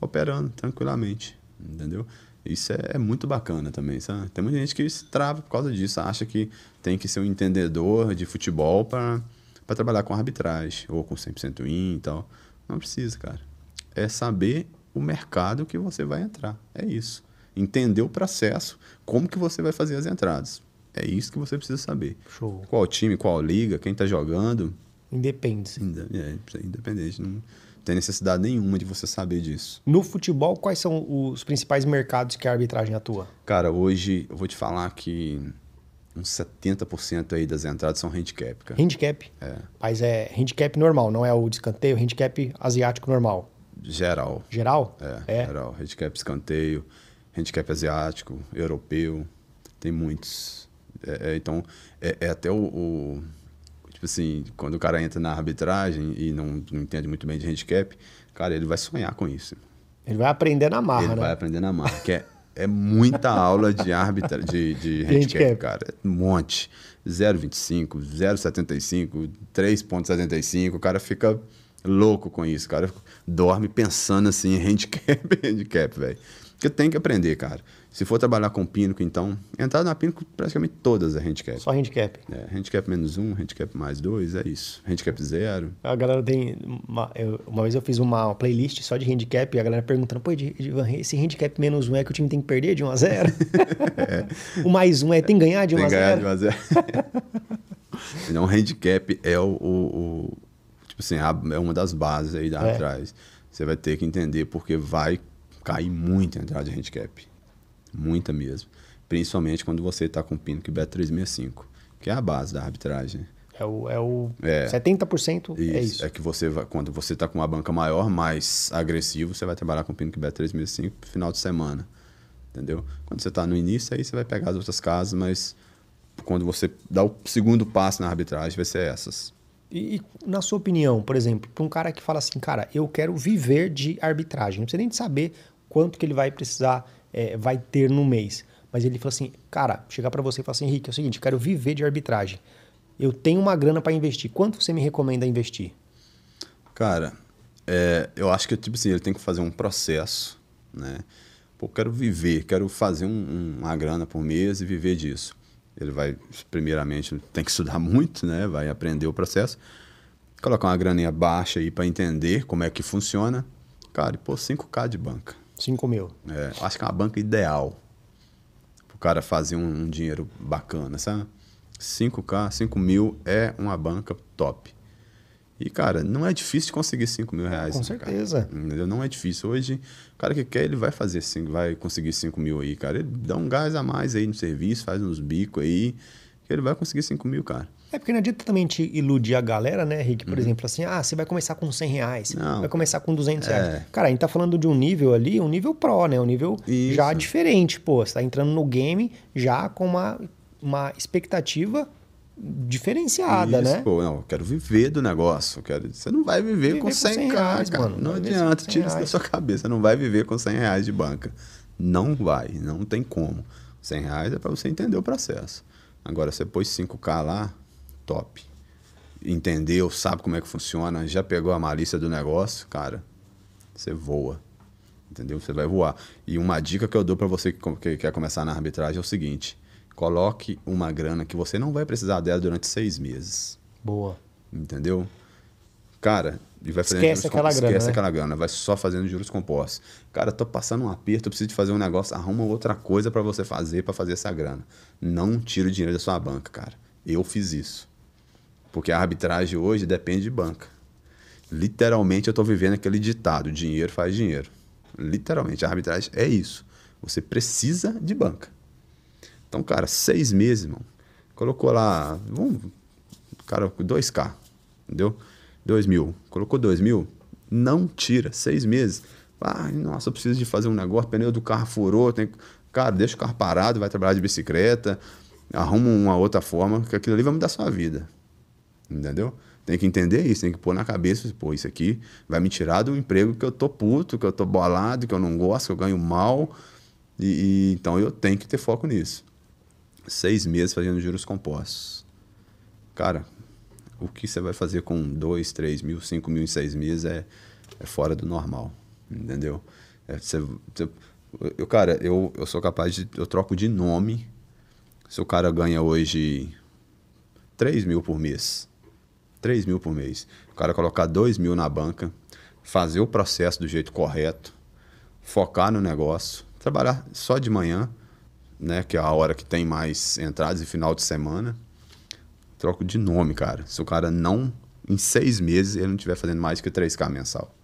operando tranquilamente, entendeu? Isso é, é muito bacana também, sabe? Tem muita gente que se trava por causa disso, acha que tem que ser um entendedor de futebol para trabalhar com arbitragem ou com 100% in e tal. Não precisa, cara. É saber o mercado que você vai entrar. É isso. Entender o processo, como que você vai fazer as entradas. É isso que você precisa saber. Show. Qual time, qual liga, quem está jogando, Independe. Inde- É, é independente. Não tem necessidade nenhuma de você saber disso. No futebol, quais são os principais mercados que a arbitragem atua? Cara, hoje eu vou te falar que uns 70% aí das entradas são handicap, cara. Handicap. É. Mas é handicap normal, não é o de escanteio, handicap asiático normal. Geral. Geral? É, geral. Handicap escanteio, handicap asiático, europeu. Tem muitos. É, é, então, é, é até o, o- Tipo assim, quando o cara entra na arbitragem e não, não entende muito bem de handicap, cara, ele vai sonhar com isso. Ele vai aprender na marra, ele né? vai aprender na marca. Que é, é muita aula de árbitra, de, de handicap, handicap. cara. É um monte. 0,25, 0,75, 3,75. O cara fica louco com isso. O cara dorme pensando assim, em (laughs) handicap, handicap, velho. Porque tem que aprender, cara. Se for trabalhar com Pínico, então, entrar na Pínico praticamente todas é handicap. Só handicap. É, handicap menos um, handicap mais dois, é isso. Handicap zero. A galera tem. Uma, eu- uma vez eu fiz uma playlist só de handicap e a galera perguntando: pô, Edivan, esse handicap menos um é que o time tem que perder de 1 a 0 (laughs) O mais um é tem que ganhar de 1 Tem a que ganhar 0 de 1 a 0. Então, (laughs) handicap é o, o- o- tipo assim, é uma das bases aí da É. atrás. Você vai ter que entender porque vai cair muito a entrada de handicap. Muita mesmo. Principalmente quando você está com o pino que bet 365, que é a base da arbitragem. É o, é o É. 70% Isso, é isso. É que você vai, quando você está com uma banca maior, mais agressivo, você vai trabalhar com o pino que bet 365 no final de semana. Entendeu? Quando você está no início, aí você vai pegar as outras casas, mas quando você dá o segundo passo na arbitragem, vai ser essas. E, e, na sua opinião, por exemplo, para um cara que fala assim, cara, eu quero viver de arbitragem, não precisa nem de saber quanto que ele vai precisar, é, vai ter no mês. Mas ele fala assim, cara, chegar para você e falar assim, Henrique, é o seguinte, quero viver de arbitragem. Eu tenho uma grana para investir. Quanto você me recomenda investir? Cara, é, eu acho que tipo assim, ele tem que fazer um processo, né? Pô, quero viver, quero fazer um- uma grana por mês e viver disso. Ele vai, primeiramente, tem que estudar (laughs) muito, né? Vai aprender o processo. Colocar uma graninha baixa aí para entender como é que funciona. Cara, e pô, 5K de banca. 5 mil. É, acho que é uma banca ideal pro cara fazer um, um dinheiro bacana, sabe? 5K, 5 mil é uma banca top. E, cara, não é difícil conseguir 5 mil reais. Com né, cara? certeza. Entendeu? Não é difícil. Hoje, o cara que quer, ele vai fazer cinco, vai conseguir 5 mil aí, cara. Ele dá um gás a mais aí no serviço, faz uns bicos aí, que ele vai conseguir 5 mil, cara. É porque não adianta também te iludir a galera, né, Rick? Por exemplo, assim, ah, você vai começar com 100 reais, Uhum. Não. vai começar com 200 É. reais. Cara, a gente tá falando de um nível ali, um nível pro, né? Um nível Isso. já diferente, pô. Você tá entrando no game já com uma, uma expectativa diferenciada, Isso, né? Pô, não, eu quero viver do negócio. Quero... Você não vai viver, Viver com com 100, 100 k reais, cara. mano. Não adianta, com 100 tira isso da sua cabeça. Você não vai viver com 100 reais de banca. Não vai, não tem como. 100 reais é para você entender o processo. Agora, você pôs 5K lá, top. Entendeu, sabe como é que funciona, já pegou a malícia do negócio, cara, você voa. Entendeu? Você vai voar. E uma dica que eu dou para você que quer começar na arbitragem é o seguinte: coloque uma grana que você não vai precisar dela durante seis meses. Boa. Entendeu? Cara, e vai fazendo Esquece juros aquela grana, Esquece né? aquela grana, vai só fazendo juros compostos. Cara, tô passando um aperto, eu preciso de fazer um negócio, arruma outra coisa para você fazer para fazer essa grana. Não tira o dinheiro da sua banca, cara. Eu fiz isso. Porque a arbitragem hoje depende de banca. Literalmente eu tô vivendo aquele ditado, dinheiro faz dinheiro. Literalmente, a arbitragem é isso. Você precisa de banca. Então, cara, seis meses, irmão. Colocou lá, vamos, cara, 2K, entendeu? 2 mil. Colocou 2 mil, não tira, seis meses. Ah, nossa, eu preciso de fazer um negócio, pneu do carro furou, tem... cara, deixa o carro parado, vai trabalhar de bicicleta, arruma uma outra forma, que aquilo ali vai mudar sua vida. Entendeu? Tem que entender isso, tem que pôr na cabeça, pô, isso aqui vai me tirar do emprego que eu tô puto, que eu tô bolado, que eu não gosto, que eu ganho mal. E, e- então eu tenho que ter foco nisso. Seis meses fazendo juros compostos. Cara, o que você vai fazer com dois, três mil, cinco mil em seis meses é, é fora do normal. Entendeu? É, você- você- eu, cara, eu, eu sou capaz de. Eu troco de nome. Se o cara ganha hoje 3 mil por mês. 3 mil por mês. O cara colocar 2 mil na banca, fazer o processo do jeito correto, focar no negócio, trabalhar só de manhã, né, que é a hora que tem mais entradas e final de semana. Troco de nome, cara. Se o cara não, em seis meses, ele não estiver fazendo mais que 3K mensal.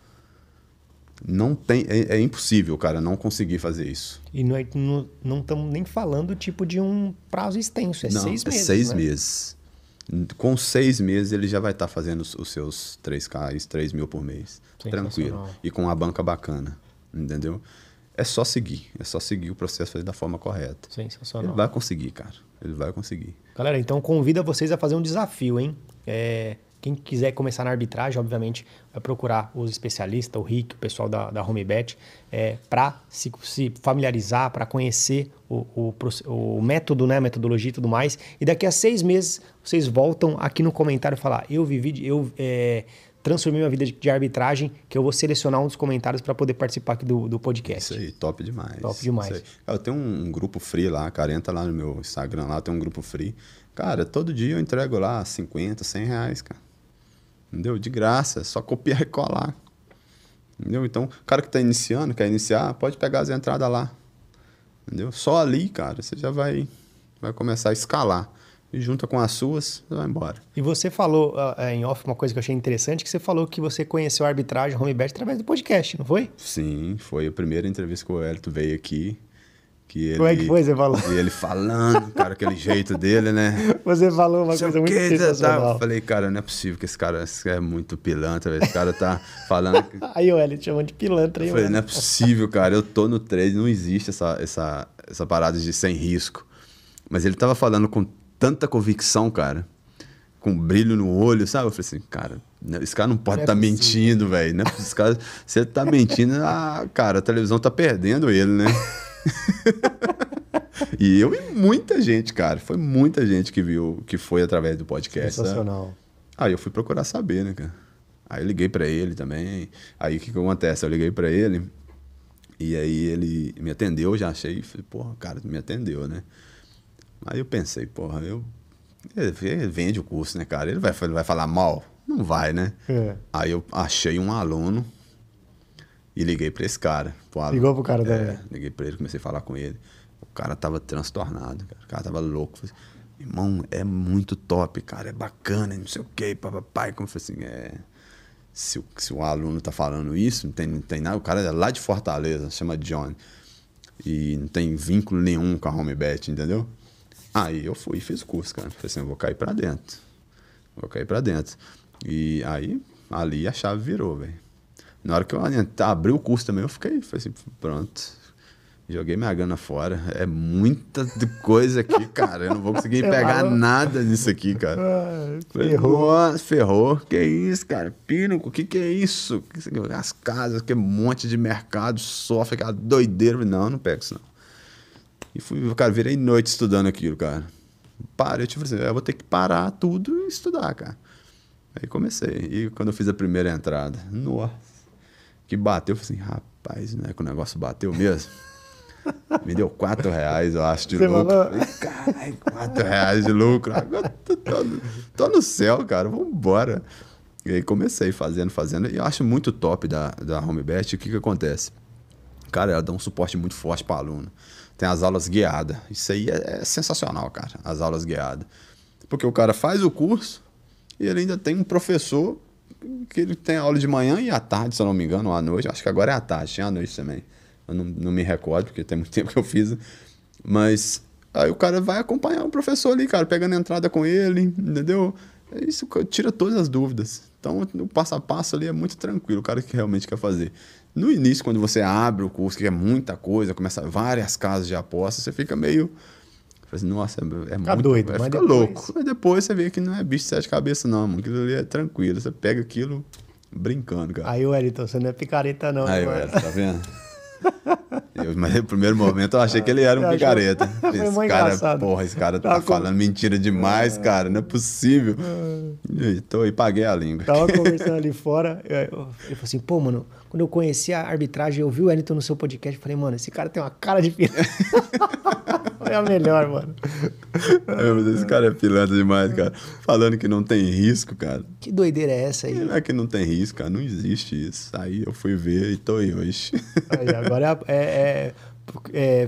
Não tem, é, é impossível cara não conseguir fazer isso. E não estamos não, estamos nem falando tipo de um prazo extenso, é Não, seis é meses. seis né? meses. Com seis meses ele já vai estar fazendo os, os seus 3K, 3 mil por mês. Tranquilo. E com uma banca bacana. Entendeu? É só seguir. É só seguir o processo da forma correta. Ele Sensacional. vai conseguir, cara. Ele vai conseguir. Galera, então convida vocês a fazer um desafio, hein? É, quem quiser começar na arbitragem, obviamente, vai procurar os especialistas, o Rick, o pessoal da, da HomeBet, é, para se, se familiarizar, para conhecer o, o, o método, né, a metodologia e tudo mais. E daqui a seis meses, vocês voltam aqui no comentário e falar: eu vivi, eu é, transformei minha vida de, de arbitragem, que eu vou selecionar um dos comentários para poder participar aqui do, do podcast. Isso aí, top demais. Top demais. Eu tenho um, um grupo free lá, cara, entra lá no meu Instagram, lá tem um grupo free. Cara, todo dia eu entrego lá 50, 100 reais, cara. Entendeu? De graça, é só copiar e colar. Entendeu? Então, o cara que está iniciando, quer iniciar, pode pegar as entradas lá. Entendeu? Só ali, cara, você já vai, vai começar a escalar. E junta com as suas, você vai embora. E você falou é, em off uma coisa que eu achei interessante, que você falou que você conheceu a arbitragem HomeBet através do podcast, não foi? Sim, foi a primeira entrevista que o Elito veio aqui. Que ele, Como é que foi, você falou? E ele falando, cara, aquele jeito dele, né? Você falou uma Sei coisa muito tá, sensacional. Eu falei, cara, não é possível que esse cara esse cara é muito pilantra, esse cara tá falando. Que... (laughs) Aí o Elliot chamando de pilantra aí, Eu falei, mano. não é possível, cara. Eu tô no trade, não existe essa, essa, essa parada de sem risco. Mas ele tava falando com tanta convicção, cara, com brilho no olho, sabe? Eu falei assim, cara, né, esse cara não pode Não é estar tá mentindo, velho. É possível. Esse cara, se ele tá mentindo, ah, cara, a televisão tá perdendo ele, né? (laughs) (laughs) e eu e muita gente, cara. Foi muita gente que viu, que foi através do podcast. sabe? Sensacional. Aí eu fui procurar saber, né, cara? Aí eu liguei pra ele também. Aí o que que acontece? Eu liguei pra ele e aí ele me atendeu, já achei, falei, porra, cara, me atendeu, né? Aí eu pensei, porra, eu ele vende o curso, né, cara? Ele vai, ele vai falar mal? Não vai, né? É. Aí eu achei um aluno e liguei pra esse cara. pro aluno. Ligou pro cara é, também? Liguei pra ele, comecei a falar com ele. O cara tava transtornado, cara. O cara tava louco. Falei, Irmão, é muito top, cara. É bacana, não sei o quê, papai. Como eu falei assim, é. Se o, se o aluno tá falando isso, não tem, não tem nada. O cara é lá de Fortaleza, chama John. E não tem vínculo nenhum com a Homebet, entendeu? Aí eu fui e fiz o curso, cara. Falei assim, eu vou cair pra dentro. Vou cair pra dentro. E aí, ali a chave virou, velho. Na hora que eu ent- abri o curso também, eu fiquei, falei assim, pronto. Joguei minha grana fora. É muita coisa aqui, (laughs) cara. Eu não vou conseguir pegar nada nisso aqui, cara. Ah, ferrou. Nossa, ferrou. Que isso, cara? Pínaco, o que, que é isso? As casas, que é um monte de mercado, sofre aquela doideira. Não, não pego isso, não. E fui, cara, virei noite estudando aquilo, cara. Parei, eu tive assim, eu vou ter que parar tudo e estudar, cara. Aí comecei. E quando eu fiz a primeira entrada, nossa, que bateu, eu falei assim, rapaz, não é que o negócio bateu mesmo? Me deu 4 reais, eu acho, de Você lucro. falou? Caralho, 4 reais de lucro. Agora tô, tô, tô no céu, cara, vambora. E aí comecei fazendo, fazendo. E eu acho muito top da, da HomeBet. O que que acontece? Cara, ela dá um suporte muito forte para aluno. Tem as aulas guiadas. Isso aí é, é sensacional, cara. As aulas guiadas. Porque o cara faz o curso e ele ainda tem um professor que ele tem aula de manhã e à tarde, se eu não me engano, ou à noite. Acho que agora é à tarde, tinha à noite também. Eu não, não me recordo, porque tem muito (laughs) tempo que eu fiz. Mas aí o cara vai acompanhar o professor ali, cara, pegando entrada com ele, entendeu? É Isso tira todas as dúvidas. Então, o passo a passo ali é muito tranquilo, o cara que realmente quer fazer. No início, quando você abre o curso, que é muita coisa, começa várias casas de apostas, você fica meio. Fala assim, Nossa, é, é muito. doido, é, mas fica depois- louco. Mas depois você vê que não é bicho de sete cabeças, não, mano. Aquilo ali é tranquilo. Você pega aquilo brincando, cara. Aí, Wellington, você não é picareta, não. Aí, Wellington, tá vendo? (laughs) Eu, mas no primeiro momento eu achei que ele era um achou? picareta. (laughs) Foi Esse cara, engraçado. porra, esse cara Tava tá com- falando mentira demais, cara. Não é possível. E tô aí, paguei a língua. Tava (laughs) conversando ali fora. eu- eu- Ele falou assim, pô, mano, quando eu conheci a arbitragem, eu vi o Wellington no seu podcast, falei, mano, esse cara tem uma cara de piranha. (laughs) Foi a melhor, mano. É, mas esse cara é pilantra demais, cara. Falando que não tem risco, cara. Que doideira é essa aí? Não é que não tem risco, cara. Não existe isso. Aí eu fui ver e tô aí hoje. Aí, agora é, é- é-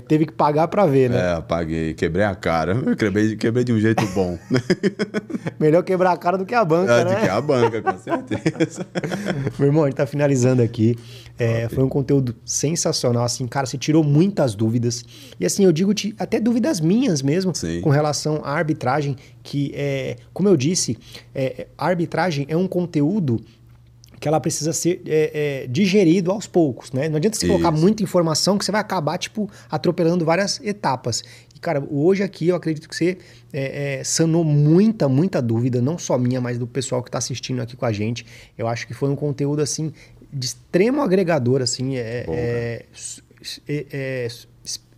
teve que pagar pra ver, né? É, apaguei. Quebrei a cara. Eu quebrei, quebrei de um jeito bom. (laughs) Melhor quebrar a cara do que a banca, É, né? de que a banca, com certeza. (laughs) Meu irmão, a gente tá finalizando aqui. É, foi um conteúdo sensacional, assim, cara, você tirou muitas dúvidas. E assim, eu digo te- até dúvidas minhas mesmo Sim. com relação à arbitragem, que é, como eu disse, é, a arbitragem é um conteúdo que ela precisa ser é, é, digerido aos poucos, né? Não adianta você colocar Isso. muita informação que você vai acabar, tipo, atropelando várias etapas. E, cara, hoje aqui eu acredito que você é, é, sanou muita, muita dúvida, não só minha, mas do pessoal que está assistindo aqui com a gente. Eu acho que foi um conteúdo, assim, de extremo agregador, assim, é, é, é,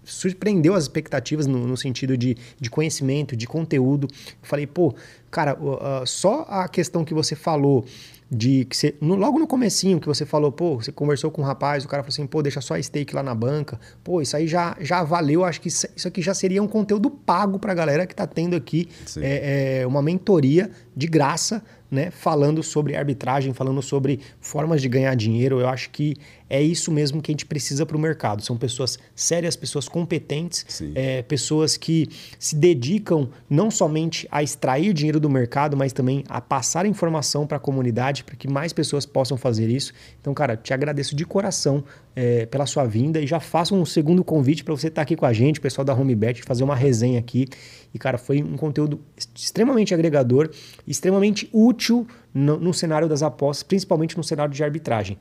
surpreendeu as expectativas no, no sentido de, de conhecimento, de conteúdo. Eu falei, pô, cara, a- só a questão que você falou de que você, no- logo no comecinho que você falou, pô, você conversou com um rapaz, o cara falou assim, pô, deixa só a stake lá na banca. Pô, isso aí já, já valeu, acho que isso, isso aqui já seria um conteúdo pago pra galera que tá tendo aqui é, é, uma mentoria de graça, né, falando sobre arbitragem, falando sobre formas de ganhar dinheiro. Eu acho que é isso mesmo que a gente precisa para o mercado. São pessoas sérias, pessoas competentes, é, pessoas que se dedicam não somente a extrair dinheiro do mercado, mas também a passar informação para a comunidade, para que mais pessoas possam fazer isso. Então, cara, te agradeço de coração é, pela sua vinda e já faço um segundo convite para você estar aqui com a gente, o pessoal da HomeBet, fazer uma resenha aqui. E, cara, foi um conteúdo extremamente agregador, extremamente útil no, no cenário das apostas, principalmente no cenário de arbitragem.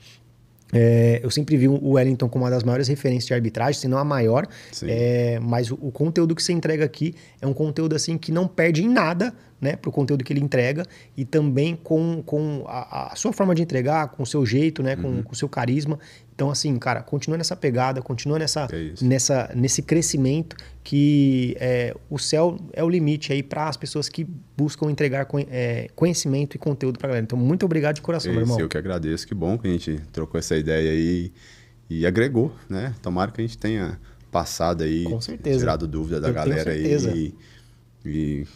É, eu sempre vi o Wellington como uma das maiores referências de arbitragem, se não a maior. É, mas o, o conteúdo que você entrega aqui é um conteúdo assim que não perde em nada, né, pro conteúdo que ele entrega e também com, com a, a sua forma de entregar, com o seu jeito, né, com, com o seu carisma. Então, assim, cara, continua nessa pegada, continua nessa, É nessa, nesse crescimento que é, o céu é o limite aí para as pessoas que buscam entregar conhe- é, conhecimento e conteúdo pra galera. Então, muito obrigado de coração, meu Isso, irmão. eu que agradeço. Que bom que a gente trocou essa ideia aí e agregou, né? Tomara que a gente tenha passado aí, tirado dúvida da Eu galera aí. E, e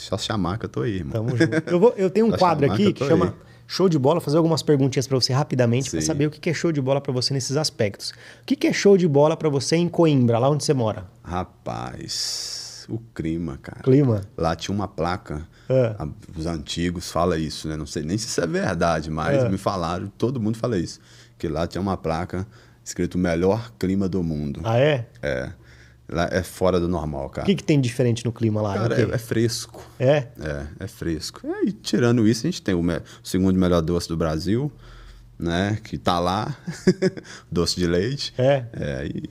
só chamar que eu tô aí, irmão. Tamo junto. Eu, vou- eu tenho um Só quadro aqui que que chama aí. Show de Bola, fazer algumas perguntinhas pra você rapidamente pra Sim. saber o que é show de bola pra você nesses aspectos. O que é show de bola pra você em Coimbra, lá onde você mora? Rapaz, o clima, cara. Clima. Lá tinha uma placa, É. a- os antigos falam isso, né? Não sei nem se isso é verdade, mas É. me falaram, todo mundo fala isso. Que lá tinha uma placa escrito melhor clima do mundo. Ah, é? É. Lá é fora do normal, O cara. que, que tem de diferente no clima lá? Cara, O é, é fresco. É? É, é fresco. É, E tirando isso, a gente tem o, me- o segundo melhor doce do Brasil, né? Que tá lá. (laughs) doce de leite. É. É, e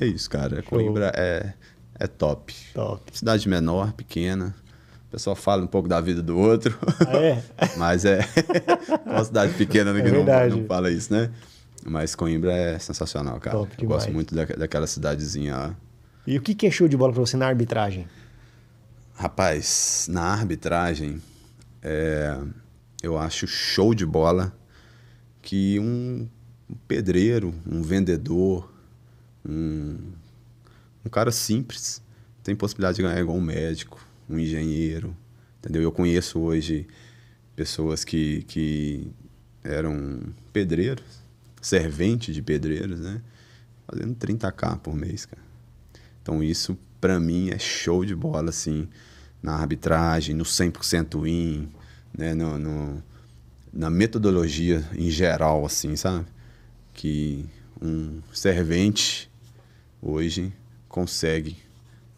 É isso, cara. Coimbra é, é top. Top. Cidade menor, pequena. O pessoal fala um pouco da vida do outro. Ah, é? (laughs) Mas é. (laughs) uma cidade pequena né, É que não, verdade. não fala isso, né? Mas Coimbra é sensacional, cara. Top Eu demais. gosto muito da, daquela cidadezinha lá. E o que que é show de bola pra você na arbitragem? Rapaz, na arbitragem, é, eu acho show de bola que um pedreiro, um vendedor, um, um cara simples tem possibilidade de ganhar igual um médico, um engenheiro, entendeu? Eu conheço hoje pessoas que, que eram pedreiros, servente de pedreiros, né? Fazendo 30k por mês, cara. Então isso pra mim é show de bola assim, na arbitragem, no 100% win, né, no, no- na metodologia em geral assim, sabe? Que um servente hoje consegue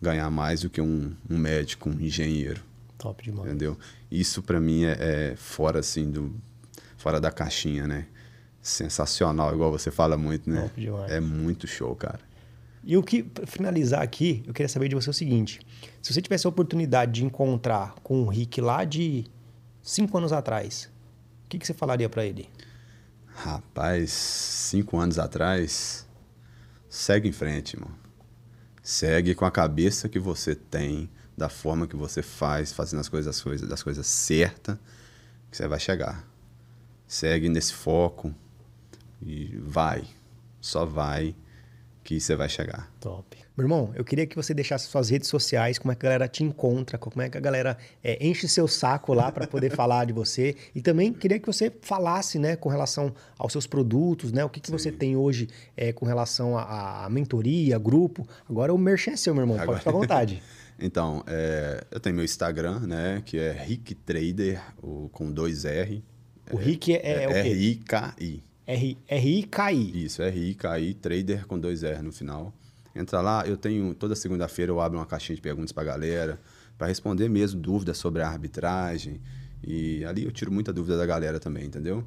ganhar mais do que um, um médico, um engenheiro, Top demais. entendeu? Isso pra mim é, é fora assim do fora da caixinha, né? Sensacional, igual você fala muito, né? Top demais. É muito show, cara. E o que, pra finalizar aqui, eu queria saber de você o seguinte: se você tivesse a oportunidade de encontrar com o Rick lá de cinco anos atrás, o que, que você falaria pra ele? Rapaz, cinco anos atrás, segue em frente, irmão. Segue com a cabeça que você tem, da forma que você faz, fazendo as coisas, as coisas das coisas certas, que você vai chegar. Segue nesse foco e vai. Só vai que você vai chegar. Top. Meu irmão, eu queria que você deixasse suas redes sociais, como é que a galera te encontra, como é que a galera é, enche seu saco lá para poder (laughs) falar de você. E também queria que você falasse, né, com relação aos seus produtos, né? O que, que você tem hoje é, com relação à mentoria, grupo. Agora o merchan é seu, meu irmão. Pode Agora- ficar à vontade. (laughs) Então, é, eu tenho meu Instagram, né? Que é Rick Trader, o- com dois R. O Rick é, é o quê? R-I-K-I. R-I-K-I. Isso, R-I-K-I, Trader com dois R no final. Entra lá, eu tenho, toda segunda-feira eu abro uma caixinha de perguntas pra galera, para responder mesmo dúvidas sobre a arbitragem. E ali eu tiro muita dúvida da galera também, entendeu?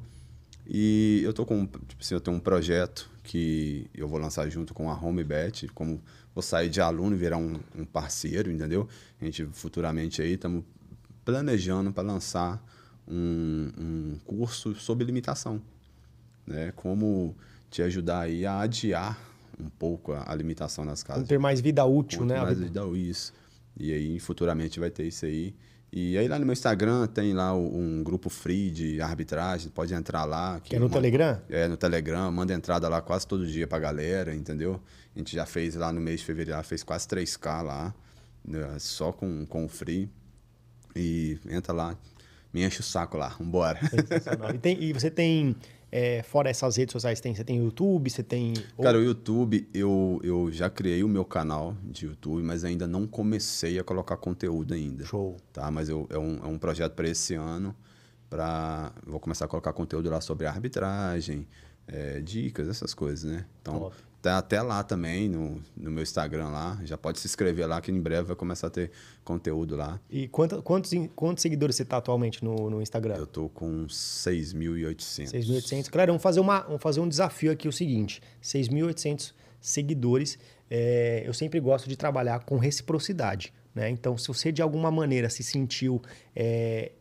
E eu tô com, tipo assim, eu tenho um projeto que eu vou lançar junto com a HomeBet, como vou sair de aluno e virar um, um parceiro, entendeu? A gente futuramente aí estamos planejando para lançar um, um curso sobre limitação né? Como te ajudar aí a adiar um pouco a, a limitação nas casas. Ter mais vida útil, Quanto né? mais ajudar isso. E aí, futuramente vai ter isso aí. E aí lá no meu Instagram tem lá um grupo free de arbitragem, pode entrar lá. Que é no manda- Telegram? É, no Telegram, manda entrada lá quase todo dia pra galera, entendeu? A gente já fez lá no mês de fevereiro, fez quase 3K lá, né, só com, com o free. E entra lá, me enche o saco lá, vambora. Sensacional. E, tem- e você tem, é, fora essas redes sociais, tem, você tem YouTube, você tem. Cara, o YouTube, eu, eu já criei o meu canal de YouTube, mas ainda não comecei a colocar conteúdo ainda. Show. Tá? Mas eu, é, um, é um projeto para esse ano. Pra, vou começar a colocar conteúdo lá sobre arbitragem, é, dicas, essas coisas, né? Então, Top. Tá até lá também, no, no meu Instagram lá. Já pode se inscrever lá, que em breve vai começar a ter conteúdo lá. E quanta- quantos, quantos seguidores você tá atualmente no, no Instagram? Eu tô com 6.800. 6.800. Galera, vamos fazer, uma, vamos fazer um desafio aqui, o seguinte. 6.800 seguidores. É, eu sempre gosto de trabalhar com reciprocidade. Né? Então, se você de alguma maneira se sentiu... é,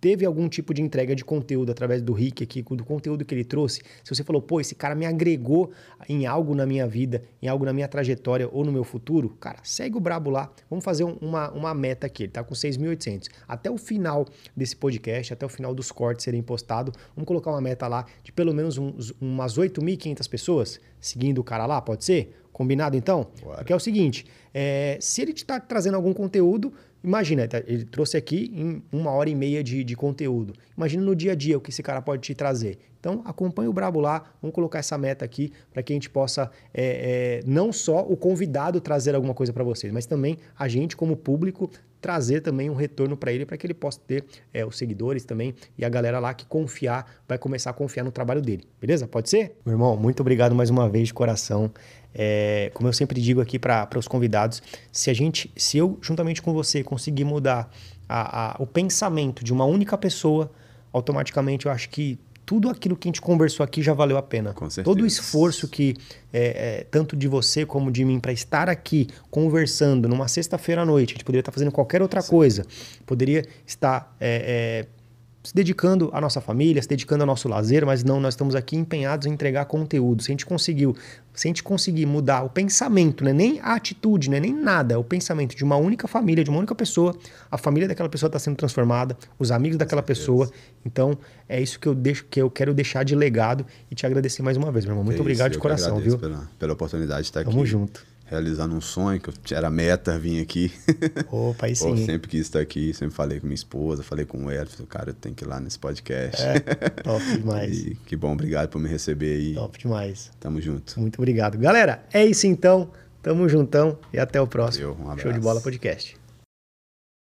teve algum tipo de entrega de conteúdo através do Rick aqui, do conteúdo que ele trouxe, se você falou, pô, esse cara me agregou em algo na minha vida, em algo na minha trajetória ou no meu futuro, cara, segue o Brabo lá. Vamos fazer um- uma, uma meta aqui, ele tá com 6.800. Até o final desse podcast, até o final dos cortes serem postados, vamos colocar uma meta lá de pelo menos uns- umas 8.500 pessoas seguindo o cara lá, pode ser? Combinado então? Bora. Porque é o seguinte, é, se ele está trazendo algum conteúdo, imagina, tá- ele trouxe aqui em uma hora e meia de, de conteúdo. Imagina no dia a dia o que esse cara pode te trazer. Então, acompanhe o Brabo lá, vamos colocar essa meta aqui para que a gente possa, é, é, não só o convidado trazer alguma coisa para vocês, mas também a gente, como público, trazer também um retorno para ele, para que ele possa ter é, os seguidores também e a galera lá que confiar, vai começar a confiar no trabalho dele. Beleza? Pode ser? Meu irmão, muito obrigado mais uma vez de coração. É, como eu sempre digo aqui para os convidados, se a gente, se eu juntamente com você conseguir mudar a- a- o pensamento de uma única pessoa, automaticamente eu acho que tudo aquilo que a gente conversou aqui já valeu a pena. Com certeza. Todo o esforço que, é, é, tanto de você como de mim, para estar aqui conversando numa sexta-feira à noite, a gente poderia estar fazendo qualquer outra Sim. coisa, poderia estar é, é se dedicando à nossa família, se dedicando ao nosso lazer, mas não, nós estamos aqui empenhados em entregar conteúdo. Se a gente conseguiu, se a gente conseguir mudar o pensamento, né, nem a atitude, né, nem nada, é o pensamento de uma única família, de uma única pessoa, a família daquela pessoa está sendo transformada, os amigos daquela pessoa. Então, é isso que eu deixo, que eu quero deixar de legado e te agradecer mais uma vez, meu irmão. Muito obrigado de coração, viu? Pela, pela oportunidade de estar Tamo aqui. Tamo junto realizando um sonho, que era meta vir aqui. (laughs) Opa, aí sim. Pô, sempre quis estar aqui, sempre falei com minha esposa, falei com o Elton, cara, eu tenho que ir lá nesse podcast. É, top (laughs) demais. e, que bom, obrigado por me receber aí. Top demais. Tamo junto. Muito obrigado. Galera, é isso então. Tamo juntão e até o próximo. Valeu, um Show de bola podcast.